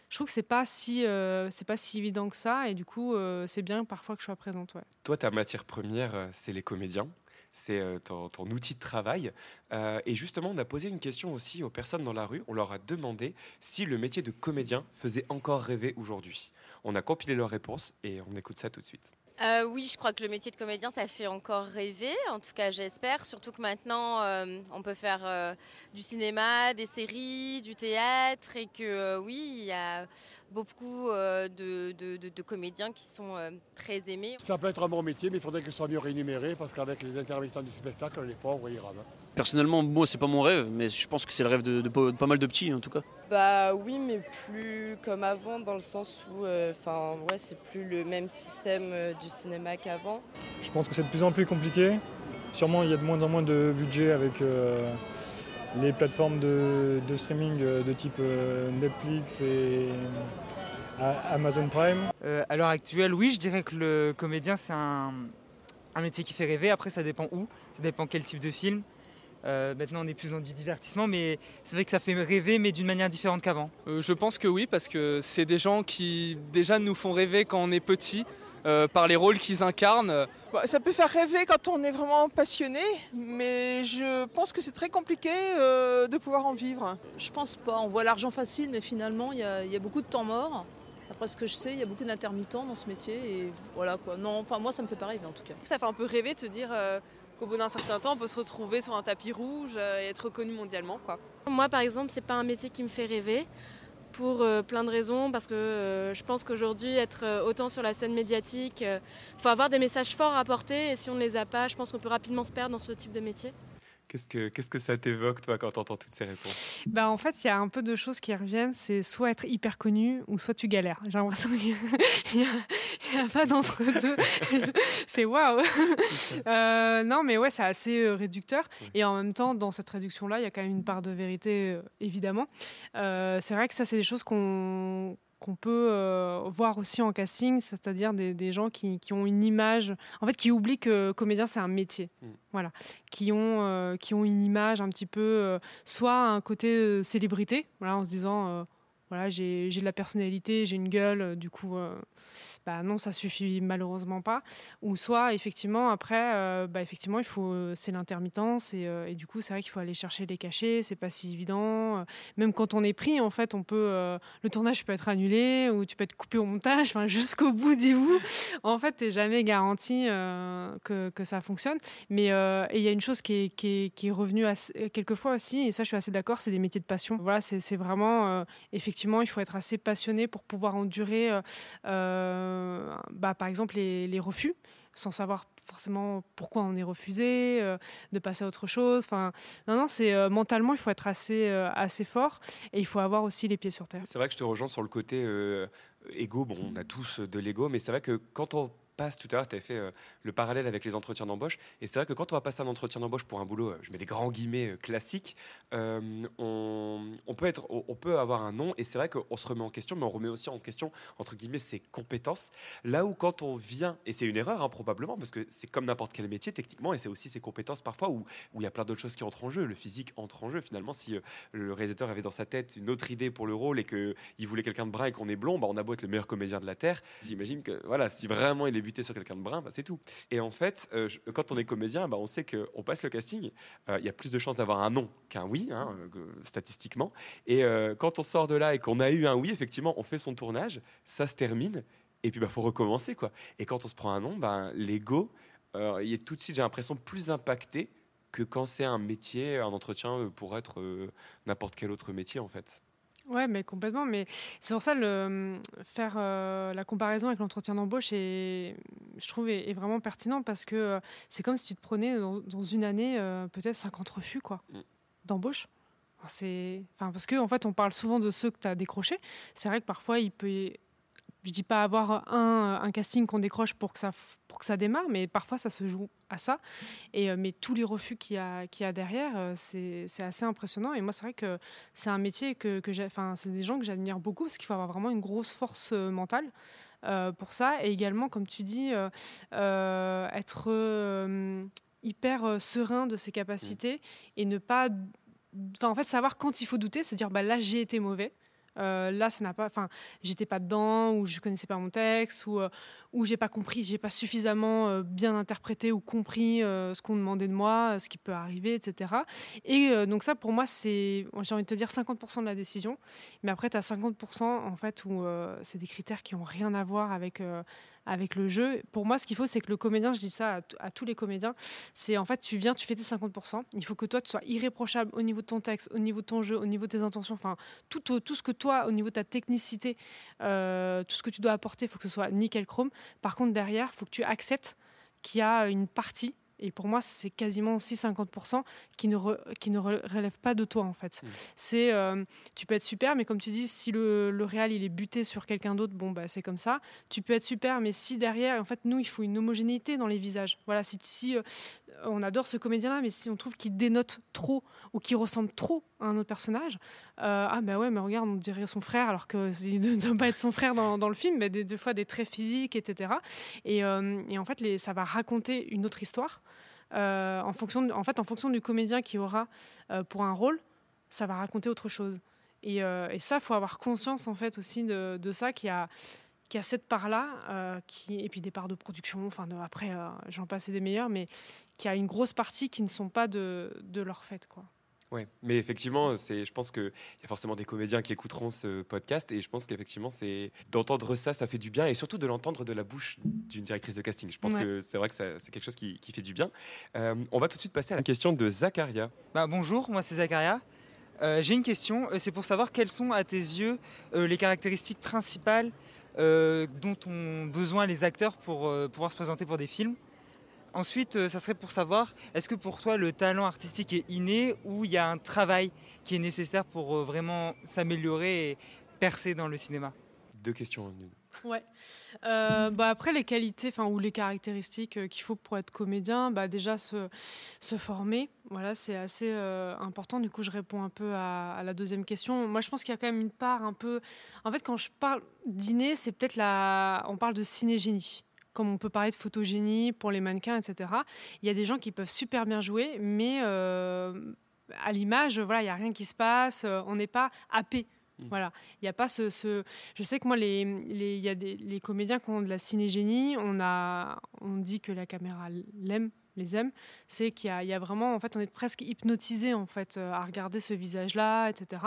Je trouve que c'est pas si c'est pas si évident que ça et du coup c'est bien parfois que je sois présente ouais. Toi, ta matière première, c'est les comédiens. C'est euh, ton, outil de travail. Euh, et justement, on a posé une question aussi aux personnes dans la rue. On leur a demandé si le métier de comédien faisait encore rêver aujourd'hui. On a compilé leurs réponses et on écoute ça tout de suite. Euh, oui, je crois que le métier de comédien, ça fait encore rêver. En tout cas, j'espère. Surtout que maintenant, euh, on peut faire euh, du cinéma, des séries, du théâtre, et que oui, il y a beaucoup de, comédiens qui sont très aimés. Ça peut être un bon métier, mais il faudrait que ce soit mieux rémunéré parce qu'avec les intermittents du spectacle, les pauvres, ils rament. Personnellement, moi, c'est pas mon rêve, mais je pense que c'est le rêve de, de pas- de pas mal de petits, en tout cas. Bah oui, mais plus comme avant, dans le sens où euh, enfin ouais, c'est plus le même système euh, du cinéma qu'avant. Je pense que c'est de plus en plus compliqué. Sûrement, il y a de moins en moins de budget avec euh, les plateformes de, de streaming de type euh, Netflix et euh, Amazon Prime. Euh, à l'heure actuelle, oui, je dirais que le comédien, c'est un, un métier qui fait rêver. Après, ça dépend où, ça dépend quel type de film. Euh, maintenant, on est plus dans du divertissement, mais c'est vrai que ça fait rêver, mais d'une manière différente qu'avant. Euh, je pense que oui, parce que c'est des gens qui déjà nous font rêver quand on est petit, euh, par les rôles qu'ils incarnent. Bah, ça peut faire rêver quand on est vraiment passionné, mais je pense que c'est très compliqué euh, de pouvoir en vivre. Je pense pas. On voit l'argent facile, mais finalement, il y, a- il y a beaucoup de temps mort. Après ce que je sais, il y a beaucoup d'intermittents dans ce métier. Et voilà quoi. Non, enfin, moi, ça me fait pas rêver en tout cas. Ça fait un peu rêver de se dire euh, qu'au bout d'un certain temps, on peut se retrouver sur un tapis rouge euh, et être reconnu mondialement. Moi, par exemple, c'est pas un métier qui me fait rêver pour euh, plein de raisons, parce que euh, je pense qu'aujourd'hui, être autant sur la scène médiatique, il faut avoir des messages forts à porter, et si on ne les a pas, je pense qu'on peut rapidement se perdre dans ce type de métier. Qu'est-ce que, qu'est-ce que ça t'évoque, toi, quand tu entends toutes ces réponses? Bah, en fait, il y a un peu de choses qui reviennent. C'est soit être hyper connu ou soit tu galères. J'ai l'impression qu'il n'y a, a pas d'entre deux. c'est waouh. Euh, non, mais ouais, c'est assez euh, réducteur. Et en même temps, dans cette réduction-là, il y a quand même une part de vérité, euh, évidemment. Euh, c'est vrai que ça, c'est des choses qu'on qu'on peut euh, voir aussi en casting, c'est-à-dire des, des gens qui, qui ont une image, en fait, qui oublient que comédien, c'est un métier. Voilà. Qui ont, euh, qui ont une image un petit peu, euh, soit un côté célébrité, voilà, en se disant, voilà, j'ai j'ai de la personnalité, j'ai une gueule, du coup, bah non, ça suffit malheureusement pas. Ou soit, effectivement, après, euh, bah, effectivement, il faut, euh, c'est l'intermittence et, euh, et du coup, c'est vrai qu'il faut aller chercher les cachets, c'est pas si évident. Même quand on est pris, en fait, on peut, le tournage peut être annulé ou tu peux être coupé au montage, enfin, jusqu'au bout du bout. En fait, t'es jamais garanti que, ça fonctionne. Mais il y a une chose qui est, revenue quelquefois aussi, et ça, je suis assez d'accord, c'est des métiers de passion. Voilà, c'est vraiment, effectivement, il faut être assez passionné pour pouvoir endurer, bah, par exemple, les, refus, sans savoir forcément pourquoi on est refusé, euh, de passer à autre chose. Enfin, non, non, c'est euh, mentalement, il faut être assez, euh, assez fort et il faut avoir aussi les pieds sur terre. C'est vrai que je te rejoins sur le côté euh, égo. Bon, on a tous de l'ego, mais c'est vrai que quand on passe, tout à l'heure, tu as fait euh, le parallèle avec les entretiens d'embauche, et c'est vrai que quand on va passer un entretien d'embauche pour un boulot, euh, je mets des grands guillemets euh, classiques, on, peut avoir un nom, et c'est vrai qu'on se remet en question, mais on remet aussi en question, entre guillemets, ses compétences. Là où quand on vient, et c'est une erreur hein, probablement, parce que c'est comme n'importe quel métier techniquement, et c'est aussi ses compétences parfois, où il y a plein d'autres choses qui entrent en jeu. Le physique entre en jeu finalement. Si le réalisateur avait dans sa tête une autre idée pour le rôle et qu'il voulait quelqu'un de brun et qu'on est blond, bah, on a beau être le meilleur comédien de la Terre, j'imagine que voilà, si vraiment il est buté sur quelqu'un de brun, bah, c'est tout. Et en fait, euh, quand on est comédien, bah, on sait qu'on passe le casting, euh, il y a plus de chances d'avoir un non qu'un oui, hein, euh, que- statistiquement. Et quand on sort de là et qu'on a eu un oui, effectivement, on fait son tournage, ça se termine. Et puis, il faut recommencer. quoi. Et quand on se prend un non, ben, l'ego, il est tout de suite, j'ai l'impression, plus impacté que quand c'est un métier, un entretien pour être n'importe quel autre métier, en fait. Ouais, mais complètement. Mais c'est pour ça le faire euh, la comparaison avec l'entretien d'embauche est, je trouve, est, est vraiment pertinent parce que euh, c'est comme si tu te prenais dans, dans une année euh, peut-être 50 refus quoi d'embauche. Enfin, C'est, enfin parce que en fait on parle souvent de ceux que tu as décrochés. C'est vrai que parfois il peut, je dis pas avoir un, un casting qu'on décroche pour que ça pour que ça démarre, mais parfois ça se joue à ça. Et euh, mais tous les refus qu'il y a qu'il y a derrière, euh, c'est c'est assez impressionnant. Et moi c'est vrai que c'est un métier que, que j'ai, enfin c'est des gens que j'admire beaucoup parce qu'il faut avoir vraiment une grosse force euh, mentale. euh, pour ça et également comme tu dis euh, euh, être hyper serein de ses capacités et ne pas en fait savoir quand il faut douter se dire bah là j'ai été mauvais Euh, là ça n'a pas enfin j'étais pas dedans ou je connaissais pas mon texte ou euh, j'ai pas compris j'ai pas suffisamment euh, bien interprété ou compris euh, ce qu'on demandait de moi ce qui peut arriver etc et donc ça pour moi c'est j'ai envie de te dire 50% de la décision. Mais après tu as 50% en fait où c'est des critères qui ont rien à voir avec avec le jeu. Pour moi, ce qu'il faut, c'est que le comédien, je dis ça à, tous les comédiens, c'est en fait, tu viens, tu fais tes 50%. Il faut que toi, tu sois irréprochable au niveau de ton texte, au niveau de ton jeu, au niveau de tes intentions, enfin, tout, tout ce que toi, au niveau de ta technicité, euh, tout ce que tu dois apporter, il faut que ce soit nickel chrome. Par contre, derrière, il faut que tu acceptes qu'il y a une partie, et pour moi, c'est quasiment aussi 50%, qui ne, re- qui ne re- relève pas de toi, en fait. C'est, euh, tu peux être super, mais comme tu dis, si le, le réal, il est buté sur quelqu'un d'autre, bon, bah, c'est comme ça. Tu peux être super, mais si derrière, en fait, nous, il faut une homogénéité dans les visages. Voilà, si, si euh, on adore ce comédien-là, mais si on trouve qu'il dénote trop ou qu'il ressemble trop à un autre personnage, euh, ah bah ouais, mais regarde, on dirait son frère, alors que ne doit pas être son frère dans, le film, mais des, des fois des traits physiques, etc. Et, euh, et en fait, ça va raconter une autre histoire. euh, en, fonction en fait, en fonction du comédien qui aura pour un rôle, ça va raconter autre chose. Et, ça, il faut avoir conscience en fait aussi de, de ça, qu'il y a, qu'il y a cette part-là, euh, qui, et puis des parts de production, enfin de- après, euh, j'en passe des meilleurs, mais qu'il y a une grosse partie qui ne sont pas de, de leur fait. Quoi. Ouais, mais effectivement, c'est, je pense qu'il y a forcément des comédiens qui écouteront ce podcast et je pense qu'effectivement, c'est d'entendre ça, ça fait du bien et surtout de l'entendre de la bouche d'une directrice de casting. Je pense Ouais. que c'est vrai que ça- c'est quelque chose qui, qui fait du bien. Euh, on va tout de suite passer à la question de Zacharia. Bah, bonjour, moi c'est Zacharia. Euh, J'ai une question, c'est pour savoir quelles sont à tes yeux euh, les caractéristiques principales dont ont besoin les acteurs pour euh, pouvoir se présenter pour des films. Ensuite, euh, ça serait pour savoir, est-ce que pour toi le talent artistique est inné ou il y a un travail qui est nécessaire pour euh, vraiment s'améliorer et percer dans le cinéma? Deux questions en une. Ouais. Euh, bah après, les qualités enfin, ou les caractéristiques euh, qu'il faut pour être comédien, bah déjà se, se former. Voilà, c'est assez euh, important. Du coup, je réponds un peu à, la deuxième question. Moi, je pense qu'il y a quand même une part un peu. En fait, quand je parle dîner, c'est peut-être la. On parle de cinégénie. Comme on peut parler de photogénie pour les mannequins, etc. Il y a des gens qui peuvent super bien jouer, mais à l'image, voilà, il n'y a rien qui se passe. On n'est pas happé. Voilà, il n'y a pas ce, Je sais que moi, les, les, y a des, les comédiens qui ont de la cinégénie, on, a, on dit que la caméra l'aime, les aime. C'est qu'il y a, il y a vraiment, en fait, on est presque hypnotisé en fait euh, à regarder ce visage-là, etc.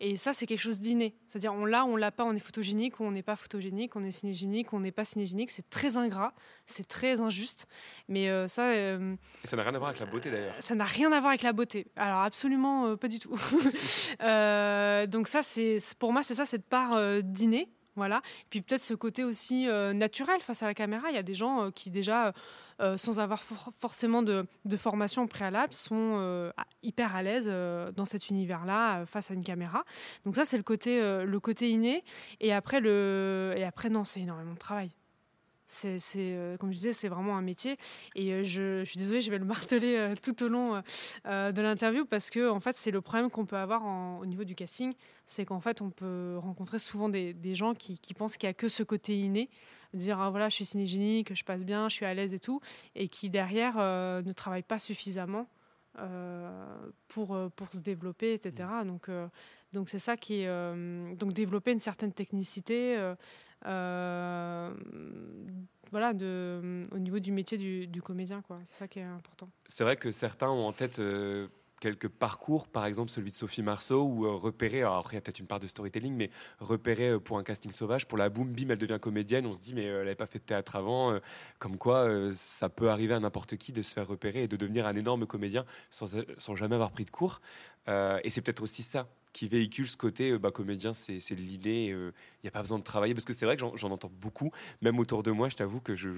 Et ça, c'est quelque chose d'inné. C'est-à-dire, on l'a, on l'a pas, on est photogénique ou on n'est pas photogénique, on est cinégénique ou on n'est pas cinégénique. C'est très ingrat, c'est très injuste. Mais euh, ça. euh, Et ça n'a rien à voir avec la beauté d'ailleurs. ça n'a rien à voir avec la beauté. Alors absolument euh, pas du tout. Donc ça, c'est pour moi, c'est ça cette part d'inné. Voilà. Puis peut-être ce côté aussi euh, naturel face à la caméra. Il y a des gens euh, qui déjà, euh, sans avoir for- forcément de, de formation préalable, sont hyper à l'aise dans cet univers-là face à une caméra. Donc ça, c'est le côté, le côté inné. Et après, le, et après non, c'est énormément de travail. C'est, euh, comme je disais, c'est vraiment un métier. Et euh, je, je suis désolée, je vais le marteler euh, tout au long de l'interview parce que en fait, c'est le problème qu'on peut avoir en- au niveau du casting, c'est qu'en fait, on peut rencontrer souvent des, des gens qui, qui pensent qu'il n'y a que ce côté inné, dire ah, voilà, je suis cinégénique, je passe bien, je suis à l'aise et tout, et qui derrière ne travaillent pas suffisamment. pour, pour se développer, etc. Donc, euh, donc c'est ça qui est... donc développer une certaine technicité, voilà, de, au niveau du métier du, du comédien. C'est ça qui est important. C'est vrai que certains ont en tête euh, quelques parcours, par exemple celui de Sophie Marceau, où euh, repérer, alors après il y a peut-être une part de storytelling, mais repérer euh, pour un casting sauvage, pour la boum bim, elle devient comédienne, on se dit mais euh, elle n'avait pas fait de théâtre avant, euh, comme quoi euh, ça peut arriver à n'importe qui de se faire repérer et de devenir un énorme comédien sans, sans jamais avoir pris de cours. Euh, et c'est peut-être aussi ça qui véhicule ce côté euh, bah, comédien, c'est l'inné, il n'y a pas besoin de travailler, parce que c'est vrai que j'en- entends beaucoup, même autour de moi, je t'avoue que je-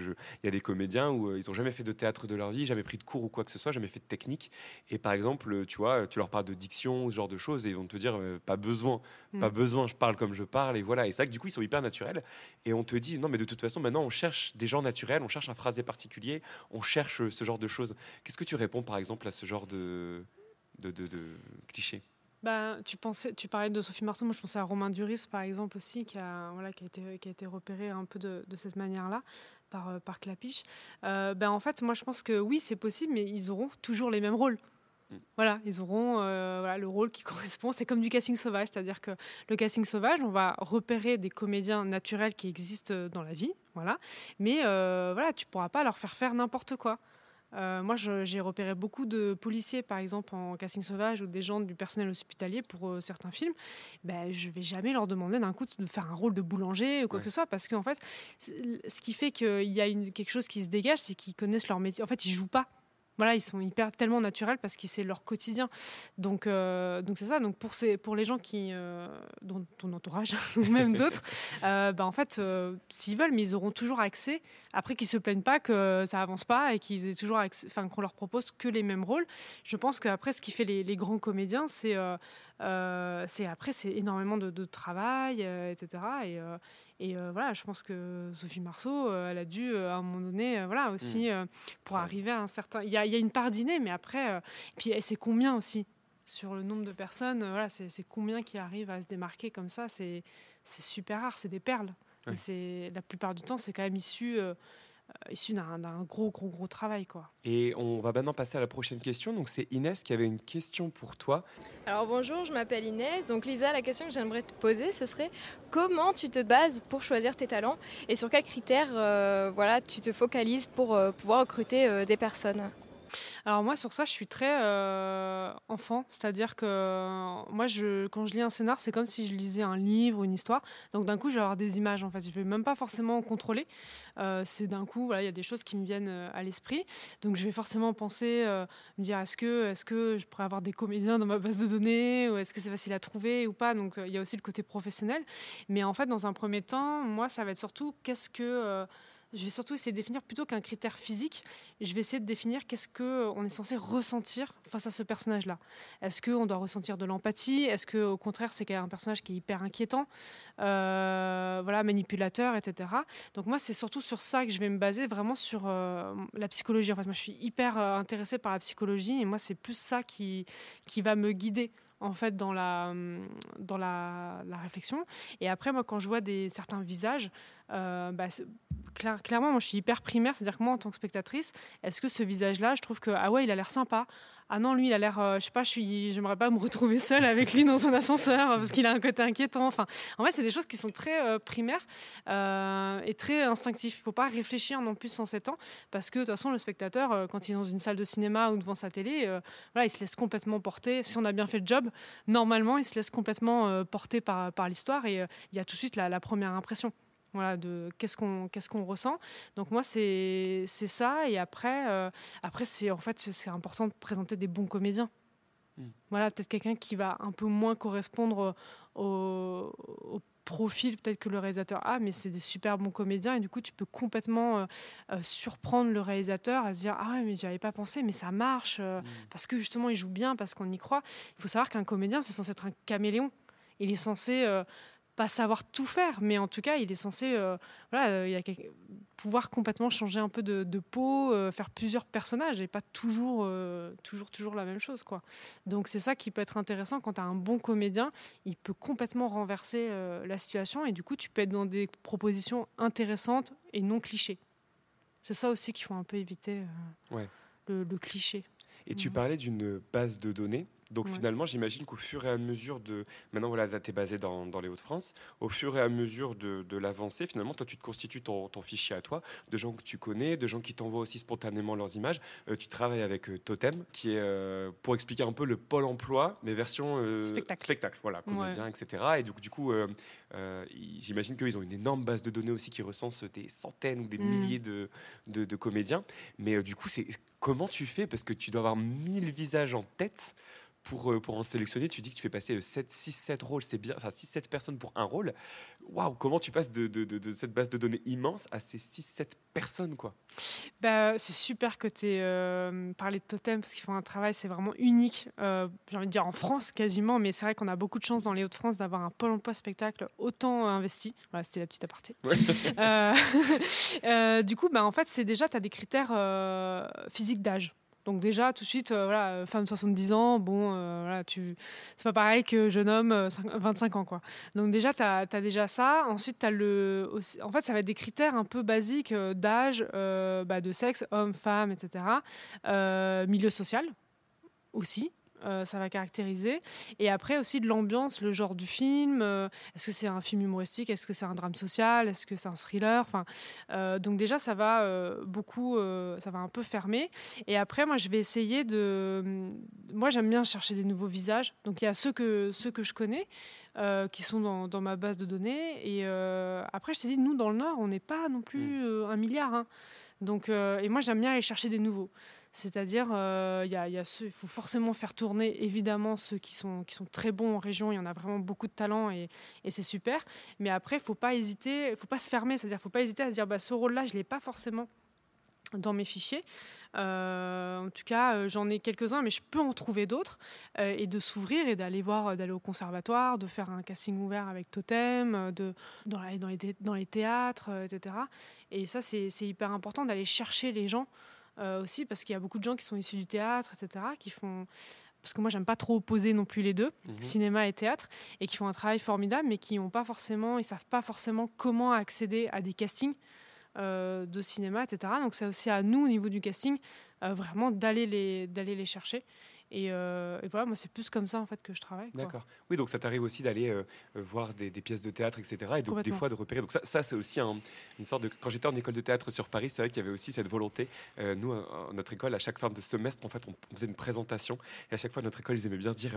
y a des comédiens où euh, ils n'ont jamais fait de théâtre de leur vie, jamais pris de cours ou quoi que ce soit, jamais fait de technique, et par exemple, euh, tu vois, tu leur parles de diction, ce genre de choses, et ils vont te dire, euh, pas besoin, Mm. pas besoin, je parle comme je parle, et voilà, et c'est vrai que du coup, ils sont hyper naturels, et on te dit, non, mais de toute façon, maintenant, on cherche des gens naturels, on cherche un phrasé particulier, on cherche euh, ce genre de choses. Qu'est-ce que tu réponds, par exemple, à ce genre de, de, de, de clichés? Bah, tu, pensais, tu parlais de Sophie Marceau, moi je pensais à Romain Duris par exemple aussi, qui a, voilà, qui a, été, qui a été repéré un peu de, de cette manière-là par, euh, par Clapiche. Euh, ben, en fait, moi je pense que oui, c'est possible, mais ils auront toujours les mêmes rôles. Voilà, ils auront euh, voilà, le rôle qui correspond. C'est comme du casting sauvage, c'est-à-dire que le casting sauvage, on va repérer des comédiens naturels qui existent dans la vie, voilà. Mais euh, voilà, tu pourras pas leur faire faire n'importe quoi. Euh, moi, j'ai repéré beaucoup de policiers, par exemple, en casting sauvage ou des gens du personnel hospitalier pour euh, certains films. Ben, je vais jamais leur demander d'un coup de faire un rôle de boulanger ou quoi Ouais. que ce soit, parce qu'en fait, ce qui fait qu'il y a une, quelque chose qui se dégage, c'est qu'ils connaissent leur métier. En fait, ils jouent pas. Voilà, ils sont hyper tellement naturels parce que c'est leur quotidien. Donc, euh, donc c'est ça. Donc pour ces, pour les gens qui, euh, dont ton entourage ou même d'autres, euh, ben, en fait, euh, s'ils veulent, mais ils auront toujours accès. Après, qu'ils se plaignent pas que ça avance pas et qu'ils aient toujours, enfin, qu'on leur propose que les mêmes rôles. Je pense qu'après, ce qui fait les, les grands comédiens, c'est, c'est après, c'est énormément de, de travail, etc. Et, et euh, voilà, je pense que Sophie Marceau, euh, elle a dû euh, à un moment donné, voilà aussi, Mm. euh, pour arriver à un certain. Il y y a une part d'inné, mais après, et puis c'est combien aussi sur le nombre de personnes. voilà, c'est combien qui arrivent à se démarquer comme ça. C'est super rare, c'est des perles. Ouais. c'est la plupart du temps, c'est quand même issu, issu d'un gros, gros, gros travail, quoi. Et on va maintenant passer à la prochaine question. Donc c'est Inès qui avait une question pour toi. Alors bonjour, je m'appelle Inès. Donc Lisa, la question que j'aimerais te poser, ce serait comment tu te bases pour choisir tes talents et sur quels critères euh, voilà, tu te focalises pour euh, pouvoir recruter euh, des personnes? Alors moi sur ça je suis très euh, enfant, c'est-à-dire que euh, moi je, quand je lis un scénar c'est comme si je lisais un livre, une histoire, donc d'un coup je vais avoir des images en fait, je vais même pas forcément contrôler, Euh, c'est d'un coup voilà il y a des choses qui me viennent à l'esprit, donc je vais forcément penser, me dire est-ce que, est-ce que je pourrais avoir des comédiens dans ma base de données, ou est-ce que c'est facile à trouver ou pas, donc il y a aussi le côté professionnel, mais en fait dans un premier temps moi ça va être surtout qu'est-ce que... euh, je vais surtout essayer de définir plutôt qu'un critère physique, je vais essayer de définir qu'est-ce que on est censé ressentir face à ce personnage-là. Est-ce qu'on doit ressentir de l'empathie? Est-ce que au contraire c'est un personnage qui est hyper inquiétant, euh, voilà, manipulateur, etc. Donc moi c'est surtout sur ça que je vais me baser, vraiment sur euh, la psychologie. En fait, moi je suis hyper euh, intéressée par la psychologie et moi c'est plus ça qui qui va me guider en fait dans la dans la, réflexion. Et après moi quand je vois des certains visages euh, bah, clairement moi je suis hyper primaire. C'est à dire que moi en tant que spectatrice est-ce que ce visage là je trouve que ah ouais il a l'air sympa? Ah non lui il a l'air euh, je sais pas je j'aimerais pas me retrouver seule avec lui dans un ascenseur parce qu'il a un côté inquiétant. Enfin en fait c'est des choses qui sont très euh, primaires euh, et très instinctifs il faut pas réfléchir non plus en 7 ans parce que de toute façon le spectateur euh, quand il est dans une salle de cinéma ou devant sa télé voilà il se laisse complètement porter. Si on a bien fait le job normalement il se laisse complètement porter par, par l'histoire et il y a tout de suite la première impression voilà de qu'est-ce qu'on qu'est-ce qu'on ressent. Donc moi c'est c'est ça. Et après euh, après c'est en fait c'est- important de présenter des bons comédiens. Voilà peut-être quelqu'un qui va un peu moins correspondre au, au profil peut-être que le réalisateur a mais c'est des super bons comédiens. Et du coup tu peux complètement euh, euh, surprendre le réalisateur à se dire ah ouais mais j'y avais pas pensé mais ça marche euh, parce que justement il joue bien parce qu'on y croit. Il faut savoir qu'un comédien c'est censé être un caméléon. Il est censé pas savoir tout faire, mais en tout cas, il est censé euh, voilà, euh, il y a quel- pouvoir complètement changer un peu de, de peau, euh, faire plusieurs personnages et pas toujours, toujours, toujours la même chose. Quoi. Donc c'est ça qui peut être intéressant quand tu as un bon comédien, il peut complètement renverser la situation et du coup, tu peux être dans des propositions intéressantes et non clichés. C'est ça aussi qu'il faut un peu éviter, Ouais. le, le cliché. Et tu Mhm. parlais d'une base de données. Donc Ouais. finalement, j'imagine qu'au fur et à mesure de... Maintenant, voilà, tu es basé dans, dans les Hauts-de-France. Au fur et à mesure de, de l'avancée, finalement, toi, tu te constitues ton, ton fichier à toi, de gens que tu connais, de gens qui t'envoient aussi spontanément leurs images. Euh, tu travailles avec euh, Totem, qui est, euh, pour expliquer un peu le pôle emploi, mais version euh, Spectacle. voilà, comédien, Ouais. etc. Et donc, du coup, j'imagine qu'ils ont une énorme base de données aussi qui recense des centaines ou des Mm. milliers de, de, de comédiens. Mais du coup, c'est comment tu fais? Parce que tu dois avoir 1000 visages en tête pour, euh, pour en sélectionner. Tu dis que tu fais passer 7, 6, 7 rôles, c'est bien, enfin 6, 7 personnes pour un rôle. Waouh, comment tu passes de, de- de- de cette base de données immense à ces 6, 7 personnes, quoi? Bah, c'est super que tu aies parlé de Totem parce qu'ils font un travail, c'est vraiment unique. euh, J'ai envie de dire en France quasiment, mais c'est vrai qu'on a beaucoup de chance dans les Hauts-de-France d'avoir un pôle emploi spectacle autant investi. Voilà, c'était la petite aparté. Euh, euh, du coup, bah, en fait, c'est déjà, tu as des critères euh, physiques d'âge. Donc déjà, tout de suite, euh, voilà, euh, femme de 70 ans, bon, euh, voilà, tu... c'est pas pareil que jeune homme, euh, cinq- 25 ans, quoi. Donc déjà, tu as, déjà ça. Ensuite, as le... En fait, ça va être des critères un peu basiques d'âge, bah, de sexe, homme, femme, etc. Milieu social aussi. Euh, ça va caractériser. Et après aussi de l'ambiance, le genre du film. euh, Est-ce que c'est un film humoristique Est-ce que c'est un drame social Est-ce que c'est un thriller Enfin, euh, donc déjà ça va beaucoup, ça va un peu fermer. Et après moi je vais essayer de, moi j'aime bien chercher des nouveaux visages. Donc il y a ceux que ceux que je connais. euh, qui sont dans, dans ma base de données et euh, après je t'ai dit nous dans le Nord on n'est pas non plus euh, un milliard hein. donc et moi j'aime bien aller chercher des nouveaux c'est-à-dire, euh, il faut forcément faire tourner évidemment ceux qui sont, très bons en région. Il y en a vraiment beaucoup de talent et, c'est super. Mais après, il faut pas hésiter, faut pas se fermer. C'est-à-dire, faut pas hésiter à se dire, bah, ce rôle-là, je l'ai pas forcément dans mes fichiers. Euh, en tout cas, euh, j'en ai quelques-uns, mais je peux en trouver d'autres. et de s'ouvrir et d'aller voir, d'aller au conservatoire, de faire un casting ouvert avec Totem, dans, les, théâtres, etc. Et ça, c'est hyper important d'aller chercher les gens euh, aussi, parce qu'il y a beaucoup de gens qui sont issus du théâtre, etc., qui font parce que moi j'aime pas trop opposer non plus les deux, Mhm. cinéma et théâtre, et qui font un travail formidable, mais qui ont pas forcément, ils savent pas forcément comment accéder à des castings euh, de cinéma, etc. Donc c'est aussi à nous au niveau du casting euh, vraiment d'aller les d'aller les chercher. Et, euh, et voilà, moi c'est plus comme ça en fait que je travaille. D'accord. Oui, donc ça t'arrive aussi d'aller euh, voir des, des pièces de théâtre, etc. Et donc des fois de repérer. Donc ça, ça c'est aussi un- une sorte de. Quand j'étais en école de théâtre sur Paris, c'est vrai qu'il y avait aussi cette volonté. Euh, nous, à à notre école, à chaque fin de semestre, en fait, on, on faisait une présentation. Et à chaque fois, notre école, ils aimaient bien dire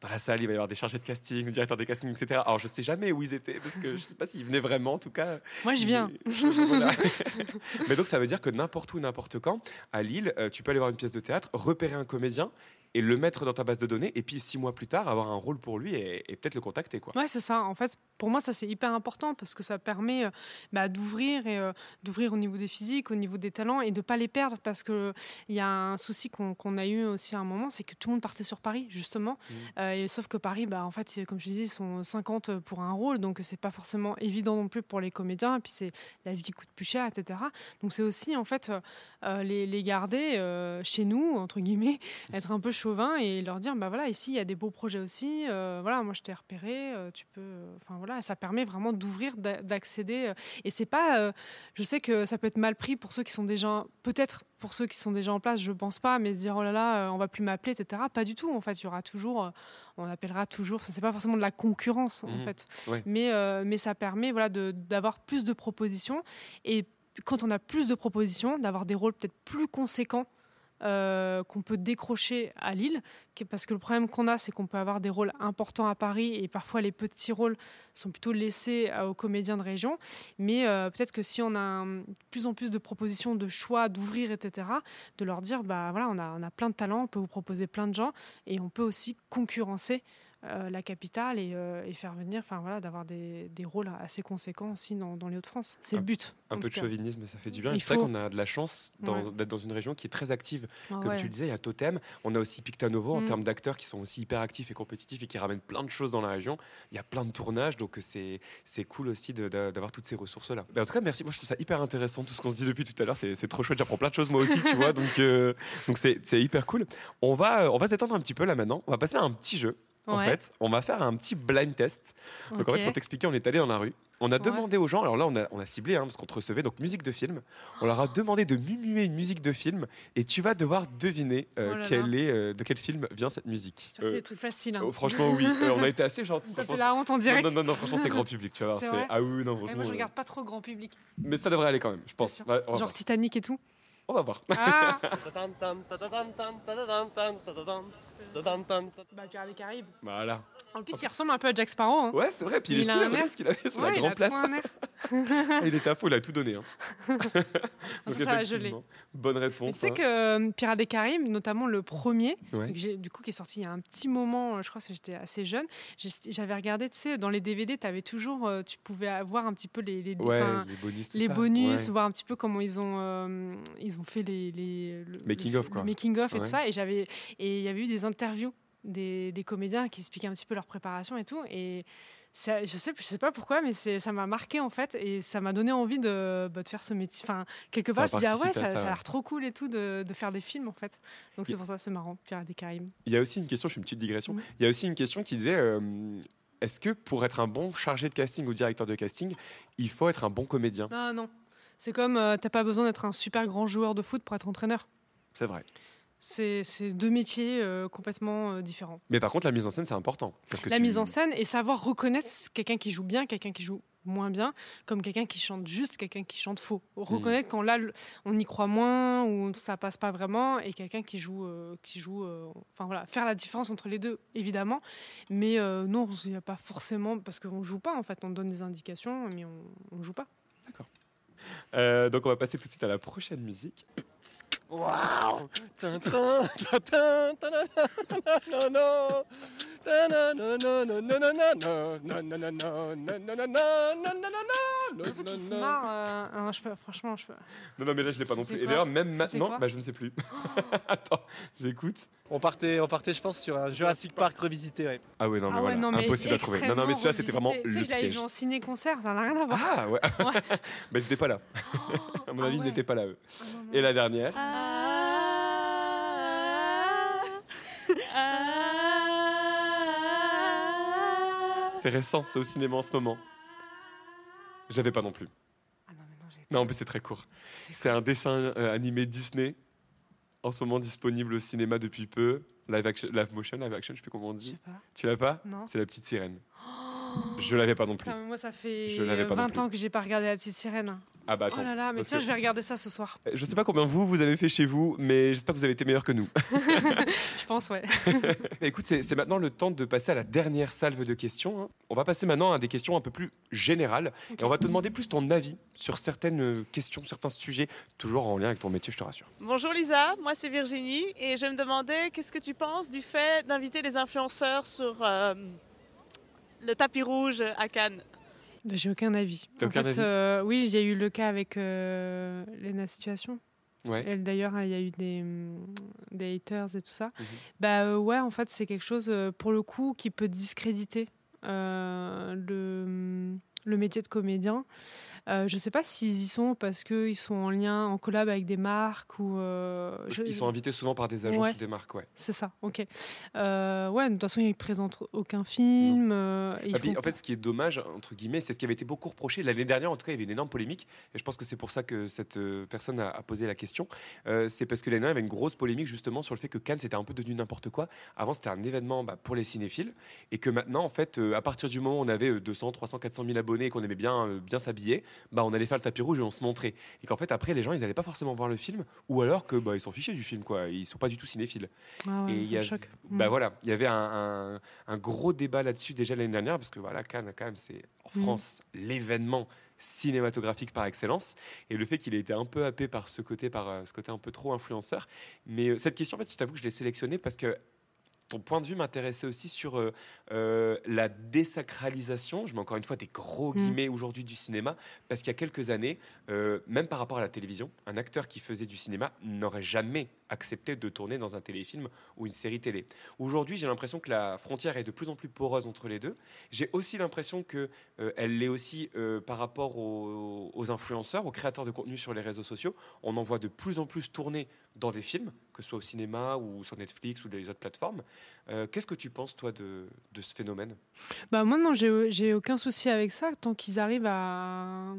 dans la salle, il va y avoir des chargés de casting, des directeurs de casting, etc. Alors je sais jamais où ils étaient parce que je sais pas s'ils venaient vraiment. En tout cas. Moi, je viens. Mais, donc ça veut dire que n'importe où, n'importe quand, à Lille, tu peux aller voir une pièce de théâtre, repérer un comédien et le mettre dans ta base de données, et puis six mois plus tard, avoir un rôle pour lui et, et peut-être le contacter. Quoi. Ouais, c'est ça. En fait, pour moi, ça c'est hyper important parce que ça permet euh, bah, d'ouvrir et euh, d'ouvrir au niveau des physiques, au niveau des talents et de pas les perdre parce que il y a un souci qu'on a eu aussi à un moment, c'est que tout le monde partait sur Paris justement. Euh, et sauf que Paris, bah, en fait, comme je disais, ils sont 50 pour un rôle, donc c'est pas forcément évident non plus pour les comédiens. Et puis c'est la vie coûte plus cher, etc. Donc c'est aussi en fait les, les garder chez nous entre guillemets, être un peu chauvin et leur dire bah voilà ici il y a des beaux projets aussi. euh, voilà moi je t'ai repéré, euh, tu peux. Enfin voilà ça permet vraiment d'ouvrir, d'a- d'accéder. euh, et c'est pas. euh, je sais que ça peut être mal pris pour ceux qui sont déjà peut-être pour ceux qui sont déjà en place, je pense pas, mais se dire oh là là, euh, on va plus m'appeler, etc. Pas du tout. En fait, il y aura toujours, euh, on appellera toujours. Ça c'est pas forcément de la concurrence en Mhm. fait, Ouais. mais euh, mais ça permet voilà d'avoir plus de propositions et quand on a plus de propositions, d'avoir des rôles peut-être plus conséquents euh, qu'on peut décrocher à Lille. Parce que le problème qu'on a, c'est qu'on peut avoir des rôles importants à Paris et parfois les petits rôles sont plutôt laissés euh, aux comédiens de région. Mais euh, peut-être que si on a plus en plus de propositions, de choix, d'ouvrir, etc., de leur dire, bah voilà, on a, on a plein de talents, on peut vous proposer plein de gens et on peut aussi concurrencer. Euh, la capitale et, euh, et faire venir, enfin voilà, d'avoir des, des rôles assez conséquents aussi dans, dans les Hauts-de-France. C'est le but. Un en peu de chauvinisme, ça fait du bien. Il C'est vrai qu'on a de la chance Ouais. d'être dans une région qui est très active. Ah Comme ouais. tu le disais, il y a Totem. On a aussi Pictanovo en Mm. termes d'acteurs qui sont aussi hyper actifs et compétitifs et qui ramènent plein de choses dans la région. Il y a plein de tournages, donc c'est c'est cool aussi d'avoir toutes ces ressources-là. En tout cas, merci. Moi, je trouve ça hyper intéressant tout ce qu'on se dit depuis tout à l'heure. C'est trop chouette. J'apprends plein de choses moi aussi, tu vois. Donc euh, c'est hyper cool. On va on va s'étendre un petit peu là maintenant. On va passer à un petit jeu. En Ouais. fait, on va faire un petit blind test. Donc en fait, pour t'expliquer, on est allé dans la rue. On a demandé aux gens, alors là on a, on a ciblé, hein, parce qu'on te recevait, donc musique de film. On leur a demandé de mumuer une musique de film et tu vas devoir deviner euh, Oh là quel là. est, euh, de quel film vient cette musique. C'est Euh, des trucs faciles. hein. oh, franchement, oui, Euh, on a été assez gentils. On t'a fait franchement, la honte en direct. Non, non, non, franchement, c'est grand public, tu vas voir. C'est c'est- vrai Ah oui, non, Ouais, franchement. moi, je regarde pas trop grand public. Mais ça devrait aller quand même, je pense. Ouais, Genre voir. Titanic et tout. On va voir. Ah Bah, Pirates des Caraïbes. Voilà. En plus, il ressemble un peu à Jack Sparrow. hein. Ouais, c'est vrai. Puis il, est a stylé, regarde ce qu'il avait sur Ouais, la il grande place. il était à fond, il a tout donné. hein. Donc, ça va, je l'ai. effectivement, Bonne Mais réponse. tu sais hein. que euh, Pirates des Caraïbes, notamment le premier, Ouais. que du coup qui est sorti il y a un petit moment, euh, je crois que j'étais assez jeune, j'avais regardé, tu sais, dans les DVD, tu avais toujours, euh, tu pouvais avoir un petit peu les, les, Ouais, les bonus, tout les ça. bonus, Ouais. voir un petit peu comment ils ont, euh, ils ont fait les, les le- Making le- of, quoi. making of et Ouais. tout ça, et j'avais, et il y avait eu des interviews des, des comédiens qui expliquaient un petit peu leur préparation et tout, et ça, je sais, je sais pas pourquoi, mais ça m'a marqué en fait, et ça m'a donné envie de, bah, de faire ce métier. Enfin, quelque part, je me dis, ah ouais, ça, ça, ça a l'air trop cool et tout de, de faire des films en fait. Donc c'est pour ça, c'est marrant, Pirates des Caraïbes. Il y a aussi une question, je fais une petite digression. Mhm. Il y a aussi une question qui disait euh, est-ce que pour être un bon chargé de casting ou directeur de casting, il faut être un bon comédien? Non, non. C'est comme, euh, t'as pas besoin d'être un super grand joueur de foot pour être entraîneur. C'est vrai. C'est deux métiers euh, complètement euh, différents. Mais par contre, la mise en scène, c'est important. Parce que La tu- mise en scène et savoir reconnaître quelqu'un qui joue bien, quelqu'un qui joue moins bien, comme quelqu'un qui chante juste, quelqu'un qui chante faux. Reconnaître quand là, on y croit moins ou ça passe pas vraiment, et quelqu'un qui joue, euh, qui joue, enfin voilà, faire la différence entre les deux, évidemment. Mais non, il n'y a pas forcément parce qu'on joue pas en fait, on donne des indications, mais on, on joue pas. Euh, donc on va passer tout de suite à la prochaine musique. Wow! Ceux qui se marrent, euh, non, je peux- franchement, je peux. Non, non, mais là, je l'ai pas non plus. Et d'ailleurs, même maintenant, bah, je ne sais plus. Attends, j'écoute. On partait, on partait, je pense, sur un Jurassic Park revisité. Ouais. Ah ouais, non, mais Ah ouais, voilà, non, mais impossible à trouver. Non, non, mais celui-là, c'était vraiment. Tu sais le je l'avais vu en ciné-concert, ça n'a rien à voir. Ah ouais. bah, ils n'étaient pas là. à mon avis, ils n'étaient pas là, eux. Et la dernière. C'est récent, c'est au cinéma en ce moment. Je l'avais pas non plus. non, mais c'est très court. C'est un dessin euh, animé Disney, en ce moment disponible au cinéma depuis peu. Live, action, live motion, live action, je sais plus comment on dit. Tu l'as pas? Non. C'est la petite sirène. Je l'avais pas non plus. Putain, mais moi, ça fait Je l'avais pas non 20 plus. ans que j'ai pas regardé la petite sirène. Ah bah attends. Oh là là, mais Parce tiens, que- je vais regarder ça ce soir. Je sais pas combien vous, vous avez fait chez vous, mais j'espère que vous avez été meilleur que nous. Je pense, ouais. Mais écoute, c'est c'est maintenant le temps de passer à la dernière salve de questions. hein. On va passer maintenant à des questions un peu plus générales. Et on va te demander plus ton avis sur certaines euh, questions, certains sujets, toujours en lien avec ton métier, je te rassure. Bonjour Lisa, moi c'est Virginie et je me demandais qu'est-ce que tu penses du fait d'inviter des influenceurs sur euh, le tapis rouge à Cannes Bah, J'ai aucun avis. En aucun fait, avis euh, oui, il y a eu le cas avec euh, Lena Situation. Ouais. Elle, D'ailleurs, il y a eu des, des haters et tout ça. Mhm. Bah euh, ouais, en fait, c'est quelque chose, euh, pour le coup, qui peut discréditer euh, le, hum, le métier de comédien. Euh, je sais pas s'ils y sont parce qu'ils sont en lien, en collab avec des marques ou... euh, je- Ils sont invités souvent par des agences Ouais. ou des marques, ouais. C'est ça, ok. Euh, ouais, de toute façon, ils présentent aucun film. et Ah, puis, en fait, ce qui est dommage, entre guillemets, c'est ce qui avait été beaucoup reproché. L'année dernière, en tout cas, il y avait une énorme polémique. Et je pense que c'est pour ça que cette personne a, a posé la question. C'est parce que l'année dernière, il y avait une grosse polémique justement sur le fait que Cannes, c'était un peu devenu n'importe quoi. Avant, c'était un événement bah, pour les cinéphiles. Et que maintenant, en fait, à partir du moment où on avait euh, 200, 300, 400 000 abonnés et qu'on aimait bien, bien s'habiller, bah, on allait faire le tapis rouge et on se montrait. Et qu'en fait, après, les gens, ils n'allaient pas forcément voir le film. Ou alors que bah, ils s'en fichaient du film, quoi. Ils sont pas du tout cinéphiles. Ah ouais, et ça il y me a- choque. Bah Mm. voilà, il y avait un, un- un gros débat là-dessus déjà l'année dernière, parce que voilà, Cannes, quand même, c'est en Mm. France l'événement cinématographique par excellence. Et le fait qu'il ait été un peu happé par ce côté, par euh, ce côté un peu trop influenceur. Mais euh, cette question, en fait, je t'avoue que je l'ai sélectionnée parce que ton point de vue m'intéressait aussi sur euh, euh, la désacralisation, je mets encore une fois des gros Mm. guillemets aujourd'hui du cinéma, parce qu'il y a quelques années, euh, même par rapport à la télévision, un acteur qui faisait du cinéma n'aurait jamais accepté de tourner dans un téléfilm ou une série télé. Aujourd'hui, j'ai l'impression que la frontière est de plus en plus poreuse entre les deux. J'ai aussi l'impression que elle l'est aussi par rapport aux, aux influenceurs, aux créateurs de contenu sur les réseaux sociaux. On en voit de plus en plus tourner dans des films, que ce soit au cinéma ou sur Netflix ou les autres plateformes. Euh, Qu'est-ce que tu penses, toi, de, ce phénomène? Bah moi non, j'ai aucun souci avec ça tant qu'ils arrivent à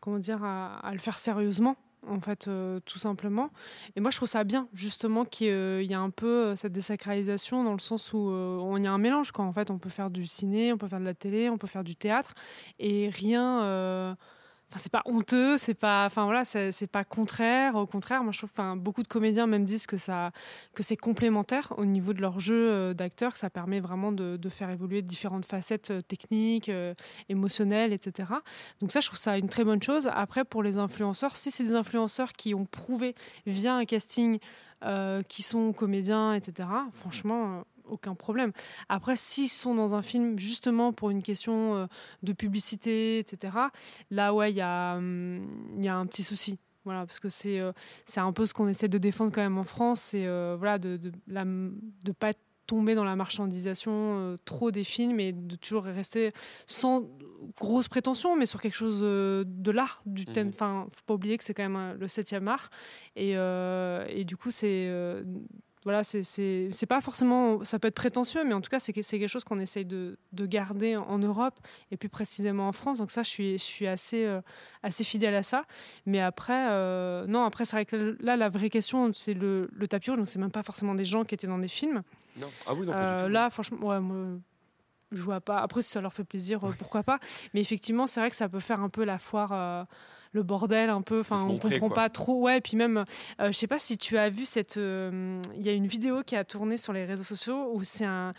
comment dire à, le faire sérieusement en fait euh, tout simplement. Et moi je trouve ça bien justement qu'il y a un peu euh, cette désacralisation dans le sens où euh, on y a un mélange quoi. En fait on peut faire du ciné, on peut faire de la télé, on peut faire du théâtre et rien. Enfin, c'est pas honteux, c'est pas, enfin voilà, c'est pas contraire. Au contraire, moi je trouve, enfin beaucoup de comédiens même disent que ça, que c'est complémentaire au niveau de leur jeu euh, d'acteur, que ça permet vraiment de, de faire évoluer différentes facettes euh, techniques, euh, émotionnelles, etc. Donc ça, je trouve ça une très bonne chose. Après, pour les influenceurs, si c'est des influenceurs qui ont prouvé via un casting euh, qui sont comédiens, etc. Franchement. Aucun problème. Après, s'ils sont dans un film justement pour une question euh, de publicité, etc., là, ouais, il y, a, hum, il y a un petit souci. Voilà, parce que c'est euh, c'est un peu ce qu'on essaie de défendre quand même en France, c'est euh, voilà, de ne de, pas tomber dans la marchandisation euh, trop des films et de toujours rester sans grosse prétention, mais sur quelque chose euh, de l'art, du thème. Enfin, faut pas oublier que c'est quand même le septième art. Et, et du coup, c'est... voilà, c'est- pas forcément, ça peut être prétentieux, mais en tout cas, c'est que- c'est quelque chose qu'on essaye de, de garder en Europe et plus précisément en France. Donc ça, je suis, je suis assez, euh, assez fidèle à ça. Mais après, euh, non, après, c'est vrai que là, la vraie question, c'est le, le tapis rouge. Donc c'est même pas forcément des gens qui étaient dans des films. Non. Ah oui, non, pas du Euh, tout. Là, franchement, ouais, moi, je vois pas. Après, si ça leur fait plaisir, pourquoi pas. Mais effectivement, c'est vrai que ça peut faire un peu la foire. Le bordel un peu enfin on montrer, comprend quoi. pas trop ouais et puis même euh, je sais pas si tu as vu cette euh, il y a une vidéo qui a tourné sur les réseaux sociaux où c'est un,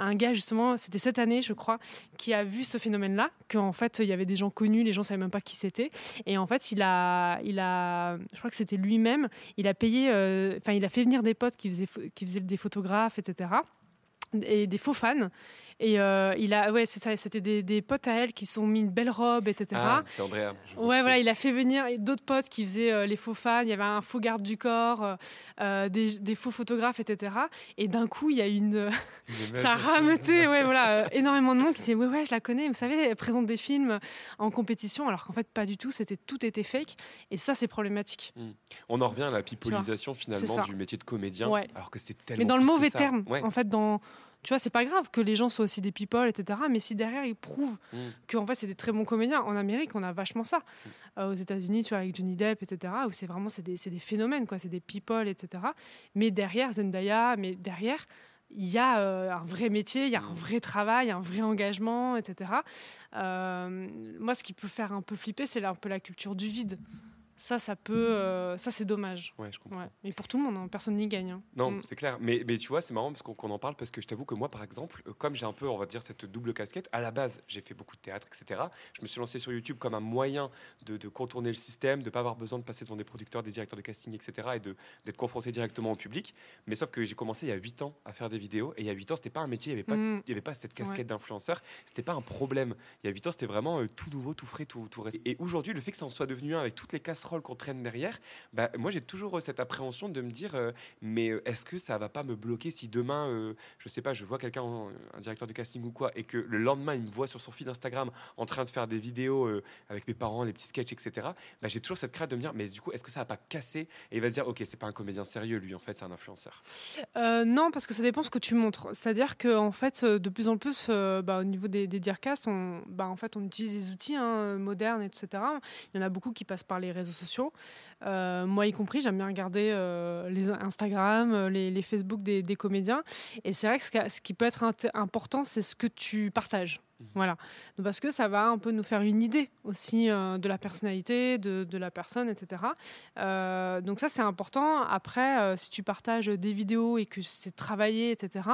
un gars justement c'était cette année je crois qui a vu ce phénomène là qu'en fait il y avait des gens connus les gens savaient même pas qui c'était et en fait il a il a je crois que c'était lui-même il a payé euh, enfin il a fait venir des potes qui faisaient qui faisaient des photographes etc et des faux fans. Et euh, il a, ouais, c'est ça, c'était des, des potes à elle qui se sont mis une belle robe, etc. Ah, c'est Andrea. Ouais, voilà, il a fait venir d'autres potes qui faisaient euh, les faux fans. Il y avait un faux garde du corps, euh, des, des faux photographes, etc. Et d'un coup, il y a une. Ça a rameuté, ouais, voilà, énormément de monde qui disait Ouais, ouais, je la connais. Vous savez, elle présente des films en compétition, alors qu'en fait, pas du tout. C'était tout était fake. Et ça, c'est problématique. Mm. On en revient à la pipolisation finalement du métier de comédien, Ouais. alors que c'est tellement Mais dans le mauvais terme, Ouais. en fait, dans. Tu vois, c'est pas grave que les gens soient aussi des people, etc. Mais si derrière ils prouvent Mm. qu'en fait c'est des très bons comédiens, en Amérique on a vachement ça. Euh, aux États-Unis, tu vois, avec Johnny Depp, etc. Où c'est vraiment c'est des, des phénomènes, quoi. C'est des people, etc. Mais derrière Zendaya, mais derrière il y a euh, un vrai métier, il y a un vrai travail, un vrai engagement, etc. Euh, moi, ce qui peut faire un peu flipper, c'est un peu la culture du vide. Ça, ça peut, euh, ça c'est dommage. Ouais, je comprends. Mais pour tout le monde, hein, personne n'y gagne. hein. Non, Mm. c'est clair. Mais, mais tu vois, c'est marrant parce qu'on en parle parce que je t'avoue que moi, par exemple, euh, comme j'ai un peu, on va dire, cette double casquette, à la base, j'ai fait beaucoup de théâtre, etc. Je me suis lancé sur YouTube comme un moyen de, de contourner le système, de ne pas avoir besoin de passer devant des producteurs, des directeurs de casting, etc. et d'être confronté directement au public. Mais sauf que j'ai commencé il y a 8 ans à faire des vidéos et il y a 8 ans, c'était pas un métier, il n'y avait, pas- Mm. il y avait pas cette casquette Ouais. d'influenceur, c'était pas un problème. Il y a 8 ans, c'était vraiment euh, tout nouveau, tout frais, tout, tout récent. Et aujourd'hui, le fait que ça en soit devenu un avec toutes les casseroles qu'on traîne derrière, bah, moi j'ai toujours euh, cette appréhension de me dire euh, mais euh, est-ce que ça va pas me bloquer si demain je sais pas je vois quelqu'un un directeur de casting ou quoi et que le lendemain il me voit sur son feed Instagram en train de faire des vidéos avec mes parents les petits sketchs etc bah, j'ai toujours cette crainte de me dire mais du coup est-ce que ça va pas casser et il va se dire ok c'est pas un comédien sérieux lui en fait c'est un influenceur? Non, parce que ça dépend ce que tu montres. C'est-à-dire que en fait, de plus en plus, bah, au niveau des, des Dearcasts, on, bah, en fait, on utilise des outils hein, modernes, etc. Il y en a beaucoup qui passent par les réseaux sociaux. Euh, moi y compris, j'aime bien regarder euh, les Instagram, euh, les, les Facebook des, des comédiens. Et c'est vrai que ce, qui- ce qui peut être important, c'est ce que tu partages. Voilà. Donc, Parce que ça va un peu nous faire une idée aussi euh, de la personnalité, de, de la personne, etc. Donc ça, c'est important. Après, si tu partages des vidéos et que c'est travaillé, etc.,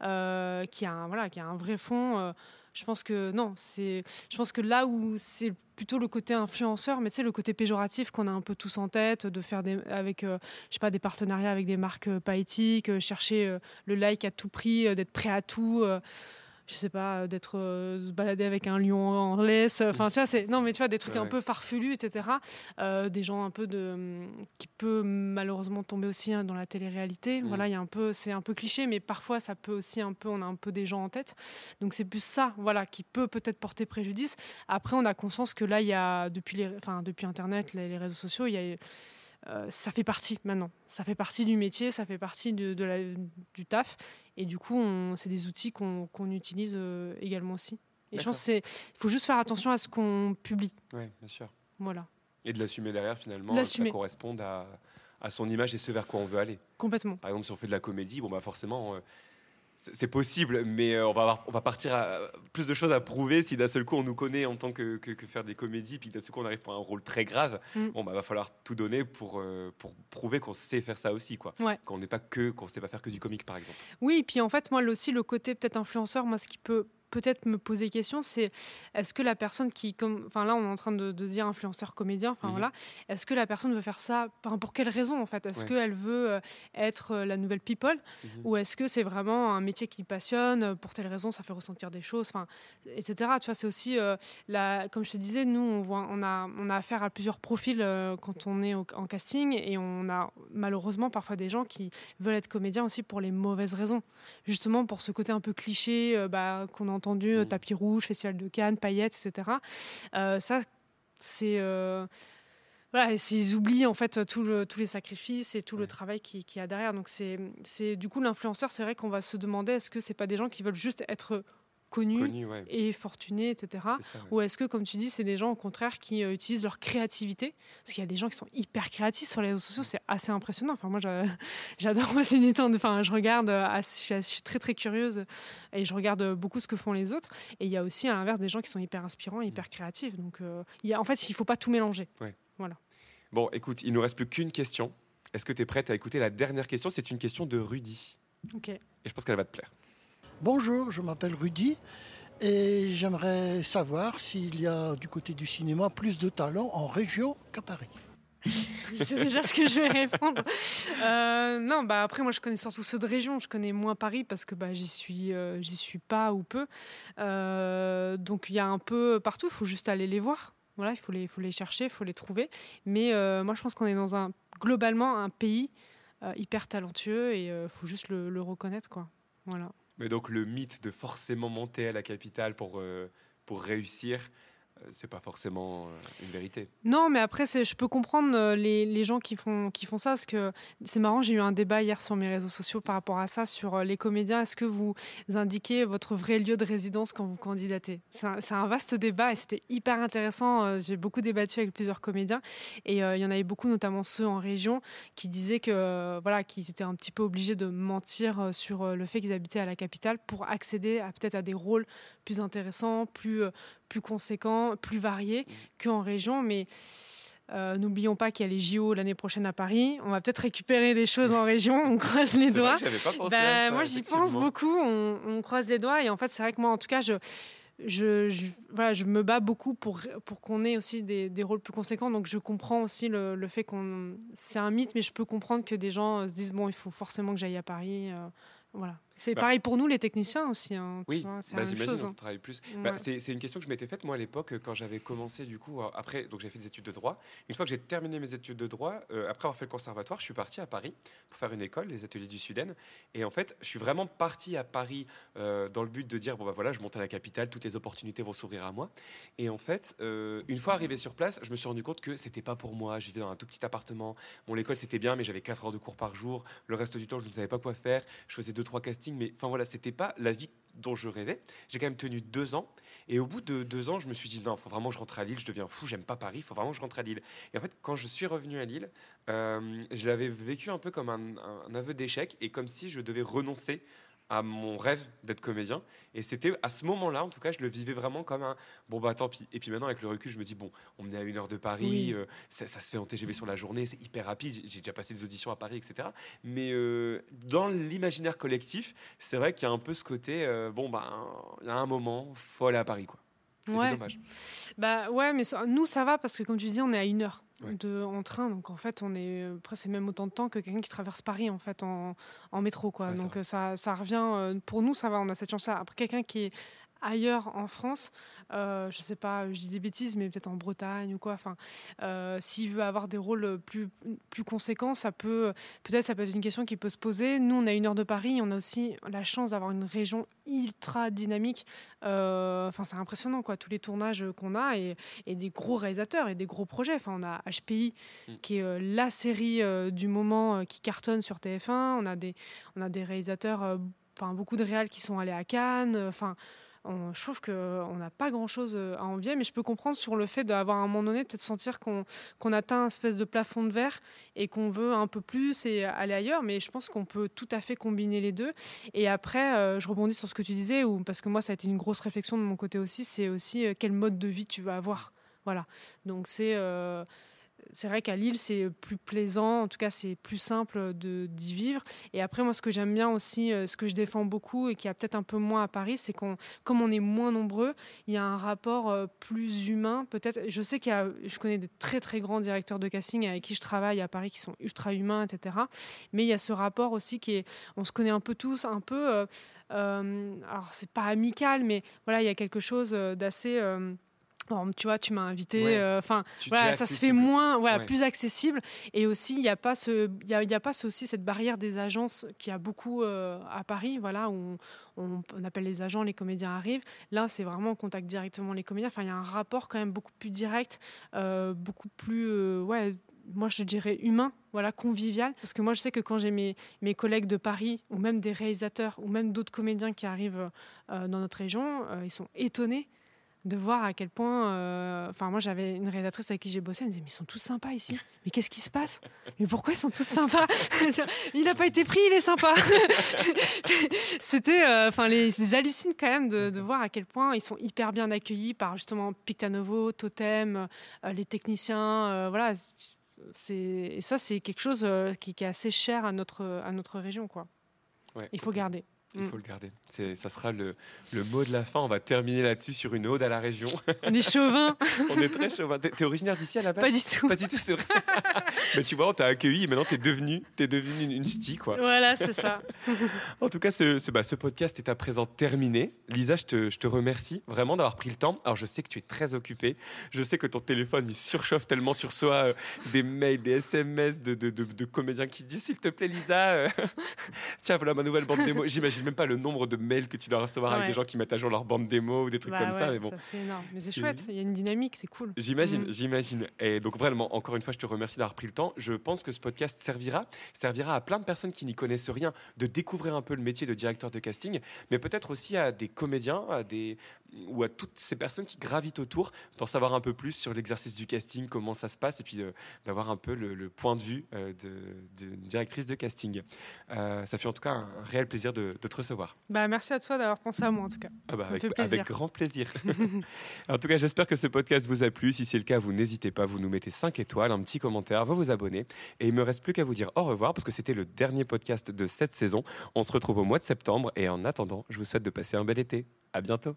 qui a un, voilà, qui a un vrai fond, je pense que non. C'est, je pense que là où c'est plutôt le côté influenceur, mais tu sais, le côté péjoratif qu'on a un peu tous en tête, de faire des, avec, euh, je sais pas, des partenariats avec des marques euh, pas éthiques, euh, chercher euh, le like à tout prix, d'être prêt à tout. Euh, je sais pas, euh, d'être euh, se balader avec un lion en laisse. Enfin, tu vois, c'est non, mais tu vois des trucs Ouais, un peu farfelus, etc. Euh, des gens un peu de hum, qui peut malheureusement tomber aussi hein, dans la télé-réalité. Mm. Voilà, il y a un peu, c'est un peu cliché, mais parfois ça peut aussi un peu, on a un peu des gens en tête. Donc c'est plus ça, voilà, qui peut peut-être porter préjudice. Après, on a conscience que là, il y a depuis les, enfin depuis Internet, les, les réseaux sociaux, il y a euh, ça fait partie maintenant. Ça fait partie du métier, ça fait partie de, de la, du taf. Et du coup, c'est des outils qu'on utilise euh, également aussi. Et je pense qu'il faut juste faire attention à ce qu'on publie. ouais bien sûr Voilà, et de l'assumer derrière finalement que ça corresponde à, à son image et ce vers quoi on veut aller complètement. Par exemple, si on fait de la comédie, bon bah forcément, euh, c'est possible, mais euh, on va avoir- on va partir à plus de choses à prouver si d'un seul coup on nous connaît en tant que, que- que faire des comédies, puis d'un seul coup on arrive pour un rôle très grave. Mm. Bon bah va falloir tout donner pour euh, pour prouver qu'on sait faire ça aussi, quoi. Ouais. Qu'on n'est pas que qu'on sait pas faire que du comique, par exemple. Oui, et puis en fait, moi aussi, le côté peut-être influenceur, moi, ce qui peut peut-être me poser question, c'est est-ce que la personne qui, comme, enfin là, on est en train de, dire influenceur comédien, enfin Mhm. voilà, est-ce que la personne veut faire ça, pour quelle raison en fait? Est-ce Ouais. qu'elle veut euh, être euh, la nouvelle people, Mhm. ou est-ce que c'est vraiment un métier qui passionne, pour telle raison, ça fait ressentir des choses, enfin, etc. Tu vois, c'est aussi, euh, la, comme je te disais, nous, on voit, on a, on a affaire à plusieurs profils euh, quand on est au- en casting, et on a malheureusement parfois des gens qui veulent être comédiens aussi pour les mauvaises raisons. Justement pour ce côté un peu cliché euh, bah, qu'on a entendu, euh, tapis rouge, festival de Cannes, paillettes, etc. Euh, ça, c'est... euh, voilà, et c'est- ils oublient en fait tout le- tous les sacrifices et tout le travail qu'il qui y a derrière. Donc c'est, c'est du coup l'influenceur, c'est vrai qu'on va se demander est-ce que c'est pas des gens qui veulent juste être connus ouais. et fortunés, etc. C'est ça, ouais. Ou est-ce que, comme tu dis, c'est des gens au contraire qui euh, utilisent leur créativité? Parce qu'il y a des gens qui sont hyper créatifs sur les réseaux sociaux, c'est assez impressionnant. Enfin, moi, j'a- j'adore temps. de- Enfin, je regarde, euh, je suis, très très curieuse et je regarde beaucoup ce que font les autres. Et il y a aussi à l'inverse des gens qui sont hyper inspirants, et hyper créatifs. Donc, euh, il y a, en fait, il faut pas tout mélanger. Ouais. Voilà. Bon, écoute, il nous reste plus qu'une question. Est-ce que tu es prête à écouter la dernière question? C'est une question de Rudy. Ok. Et je pense qu'elle va te plaire. Bonjour, je m'appelle Rudy et j'aimerais savoir s'il y a du côté du cinéma plus de talents en région qu'à Paris. c'est déjà ce que je vais répondre. Euh, non, bah après moi je connais surtout ceux de région. Je connais moins Paris parce que bah j'y suis, euh, j'y suis pas ou peu. Euh, donc il y a un peu partout. Il faut juste aller les voir. Voilà, il faut les, faut les chercher, il faut les trouver. Mais moi je pense qu'on est dans un globalement un pays hyper talentueux et il faut juste le, le reconnaître quoi. Voilà. Mais donc le mythe de forcément monter à la capitale pour, euh, pour réussir, c'est pas forcément euh, une vérité. Non, mais après, je peux comprendre euh, les, gens qui font, ça, parce que c'est marrant, j'ai eu un débat hier sur mes réseaux sociaux par rapport à ça, sur euh, les comédiens. Est-ce que vous indiquez votre vrai lieu de résidence quand vous candidatez? C'est un, vaste débat et c'était hyper intéressant. Euh, J'ai beaucoup débattu avec plusieurs comédiens et euh, il y en avait beaucoup, notamment ceux en région, qui disaient que euh, voilà, qu'ils étaient un petit peu obligés de mentir euh, sur euh, le fait qu'ils habitaient à la capitale pour accéder peut-être à des rôles plus intéressants, plus, euh, plus conséquents, plus variés qu'en région. Mais euh, N'oublions pas qu'il y a les JO l'année prochaine à Paris. On va peut-être récupérer des choses en région. On croise les vrai doigts. que j'avais pas pensé Ben, à ça, moi, j'y pense beaucoup. On, on croise les doigts. Et en fait, c'est vrai que moi, en tout cas, je, je, je- voilà, je me bats beaucoup pour, pour qu'on ait aussi des, des rôles plus conséquents. Donc, je comprends aussi le, le fait qu'on. C'est un mythe, mais je peux comprendre que des gens euh, se disent bon, il faut forcément que j'aille à Paris. euh, voilà. C'est Bah. pareil pour nous, les techniciens aussi. hein, Oui, c'est bah, chose. on travaille plus. Bah, Ouais. c'est c'est une question que je m'étais faite moi à l'époque euh, quand j'avais commencé du coup euh, après donc j'ai fait des études de droit. Une fois que j'ai terminé mes études de droit, euh, après avoir fait le conservatoire, je suis parti à Paris pour faire une école, les ateliers du Sud-End. Et en fait, je suis vraiment parti à Paris euh, dans le but de dire bon bah voilà, je monte à la capitale, toutes les opportunités vont s'ouvrir à moi. Et en fait, euh, une fois arrivé sur place, je me suis rendu compte que c'était pas pour moi. Je vivais dans un tout petit appartement. Bon, l'école c'était bien, mais j'avais 4 heures de cours par jour. Le reste du temps, je ne savais pas quoi faire. Je faisais deux trois castings, mais enfin voilà, c'était pas la vie dont je rêvais. J'ai quand même tenu deux ans. Et au bout de deux ans, je me suis dit non, faut vraiment que je rentre à Lille. Je deviens fou, j'aime pas Paris. Faut vraiment que je rentre à Lille. Et en fait, quand je suis revenu à Lille, euh, je l'avais vécu un peu comme un- un aveu d'échec et comme si je devais renoncer à mon rêve d'être comédien. Et c'était à ce moment-là, en tout cas, je le vivais vraiment comme un bon bah tant pis. Et puis maintenant, avec le recul, je me dis bon, on est à une heure de Paris, Oui. euh, ça, ça se fait en TGV sur la journée, c'est hyper rapide. J'ai déjà passé des auditions à Paris, etc. Mais euh, dans l'imaginaire collectif, c'est vrai qu'il y a un peu ce côté euh, bon bah il y a un moment, faut aller à Paris quoi. C'est Ouais. dommage. Bah ouais, mais nous ça va parce que comme tu dis, on est à une heure Ouais. de, en train, donc en fait on est après c'est même autant de temps que quelqu'un qui traverse Paris en fait en, en métro quoi. Ouais, donc euh, ça, ça revient. euh, pour nous ça va, on a cette chance-là. Après quelqu'un qui est ailleurs en France, euh, je sais pas, je dis des bêtises, mais peut-être en Bretagne ou quoi. Enfin, euh, s'il veut avoir des rôles plus plus conséquents, ça peut peut-être ça peut être une question qui peut se poser. Nous on a une heure de Paris, on a aussi la chance d'avoir une région ultra dynamique. Euh, Enfin c'est impressionnant quoi, tous les tournages qu'on a et, et des gros réalisateurs et des gros projets. Enfin on a HPI qui est la série du moment qui cartonne sur TF1. On a des on a des réalisateurs, enfin beaucoup de réals qui sont allés à Cannes. euh, Enfin je trouve qu'on n'a pas grand-chose euh, à envier, mais je peux comprendre sur le fait d'avoir à un moment donné peut-être sentir qu'on atteint un espèce de plafond de verre et qu'on veut un peu plus et aller ailleurs, mais je pense qu'on peut tout à fait combiner les deux. Et après, euh, je rebondis sur ce que tu disais, parce que moi, ça a été une grosse réflexion de mon côté aussi, c'est aussi euh, quel mode de vie tu vas avoir. Voilà. Donc c'est... euh, c'est vrai qu'à Lille, c'est plus plaisant, en tout cas, c'est plus simple d'y vivre. Et après, moi, ce que j'aime bien aussi, euh, ce que je défends beaucoup et qui a peut-être un peu moins à Paris, c'est qu'on, comme on est moins nombreux, il y a un rapport euh, plus humain. Peut-être, je sais qu'il y a, je connais des très très grands directeurs de casting avec qui je travaille à Paris qui sont ultra humains, etc. Mais il y a ce rapport aussi qui est, on se connaît un peu tous, un peu. euh, euh, alors, c'est pas amical, mais voilà, il y a quelque chose d'assez. Tu vois, tu m'as invité. Ouais. euh, Enfin, voilà, ça se fait moins, voilà, Ouais. plus accessible. Et aussi, il n'y a pas ce, il y a, il y a pas ce- aussi cette barrière des agences qui a beaucoup euh, à Paris, voilà, où on, on- on appelle les agents, les comédiens arrivent. Là, c'est vraiment on contacte directement les comédiens. Enfin, il y a un rapport quand même beaucoup plus direct, euh, beaucoup plus, ouais. Moi, je dirais humain, voilà, convivial. Parce que moi, je sais que quand j'ai mes, mes collègues de Paris, ou même des réalisateurs, ou même d'autres comédiens qui arrivent euh, dans notre région, euh, ils sont étonnés de voir à quel point. euh, Enfin, moi, j'avais une réalisatrice avec qui j'ai bossé. Elle me disait Mais ils sont tous sympas ici. Mais qu'est-ce qui se passe? Mais pourquoi ils sont tous sympas? Il n'a pas été pris, il est sympa. C'était. euh, Enfin, les, ils hallucinent quand même de, de voir à quel point ils sont hyper bien accueillis par justement Pictanovo, Totem, euh, les techniciens. euh, voilà. Et ça, c'est quelque chose euh, qui, qui est assez cher à notre, à notre région. Quoi. Ouais. Il faut garder. Il Mm. faut le garder. C'est, ça sera le, le mot de la fin. On va terminer là-dessus sur une ode à la région. On est chauvin. on est très chauvin. T'es, t'es originaire d'ici à la base? Pas du tout. Pas du tout, c'est vrai. Mais tu vois, on t'a accueilli et maintenant t'es devenu, t'es devenu une, une ch'ti, quoi. Voilà, c'est ça. En tout cas, ce, ce- bah, ce podcast est à présent terminé. Lisa, je te, je te remercie vraiment d'avoir pris le temps. Alors, je sais que tu es très occupée. Je sais que ton téléphone, il surchauffe tellement. Tu reçois euh, des mails, des SMS de, de- de- de comédiens qui disent S'il te plaît, Lisa, euh, tiens, voilà ma nouvelle bande démo. J'imagine même pas le nombre de mails que tu dois recevoir avec des gens qui mettent à jour leur bande démo ou des trucs Bah comme ça. Mais bon. c'est énorme. Mais c'est C'est- chouette. Il y a une dynamique, c'est cool. J'imagine, Mm. j'imagine. Et donc vraiment, encore une fois, je te remercie d'avoir pris le temps. Je pense que ce podcast servira, servira à plein de personnes qui n'y connaissent rien de découvrir un peu le métier de directeur de casting, mais peut-être aussi à des comédiens, à des ou à toutes ces personnes qui gravitent autour, d'en savoir un peu plus sur l'exercice du casting, comment ça se passe, et puis euh, d'avoir un peu le, le point de vue euh, de, de directrice de casting. Euh, ça fait en tout cas un, un réel plaisir de, de te recevoir. Bah, merci à toi d'avoir pensé à moi, en tout cas. Ah bah avec grand plaisir. en tout cas, j'espère que ce podcast vous a plu. Si c'est le cas, vous n'hésitez pas, vous nous mettez 5 étoiles, un petit commentaire, vous vous abonnez. Et il me reste plus qu'à vous dire au revoir parce que c'était le dernier podcast de cette saison. On se retrouve au mois de septembre et en attendant, je vous souhaite de passer un bel été. À bientôt.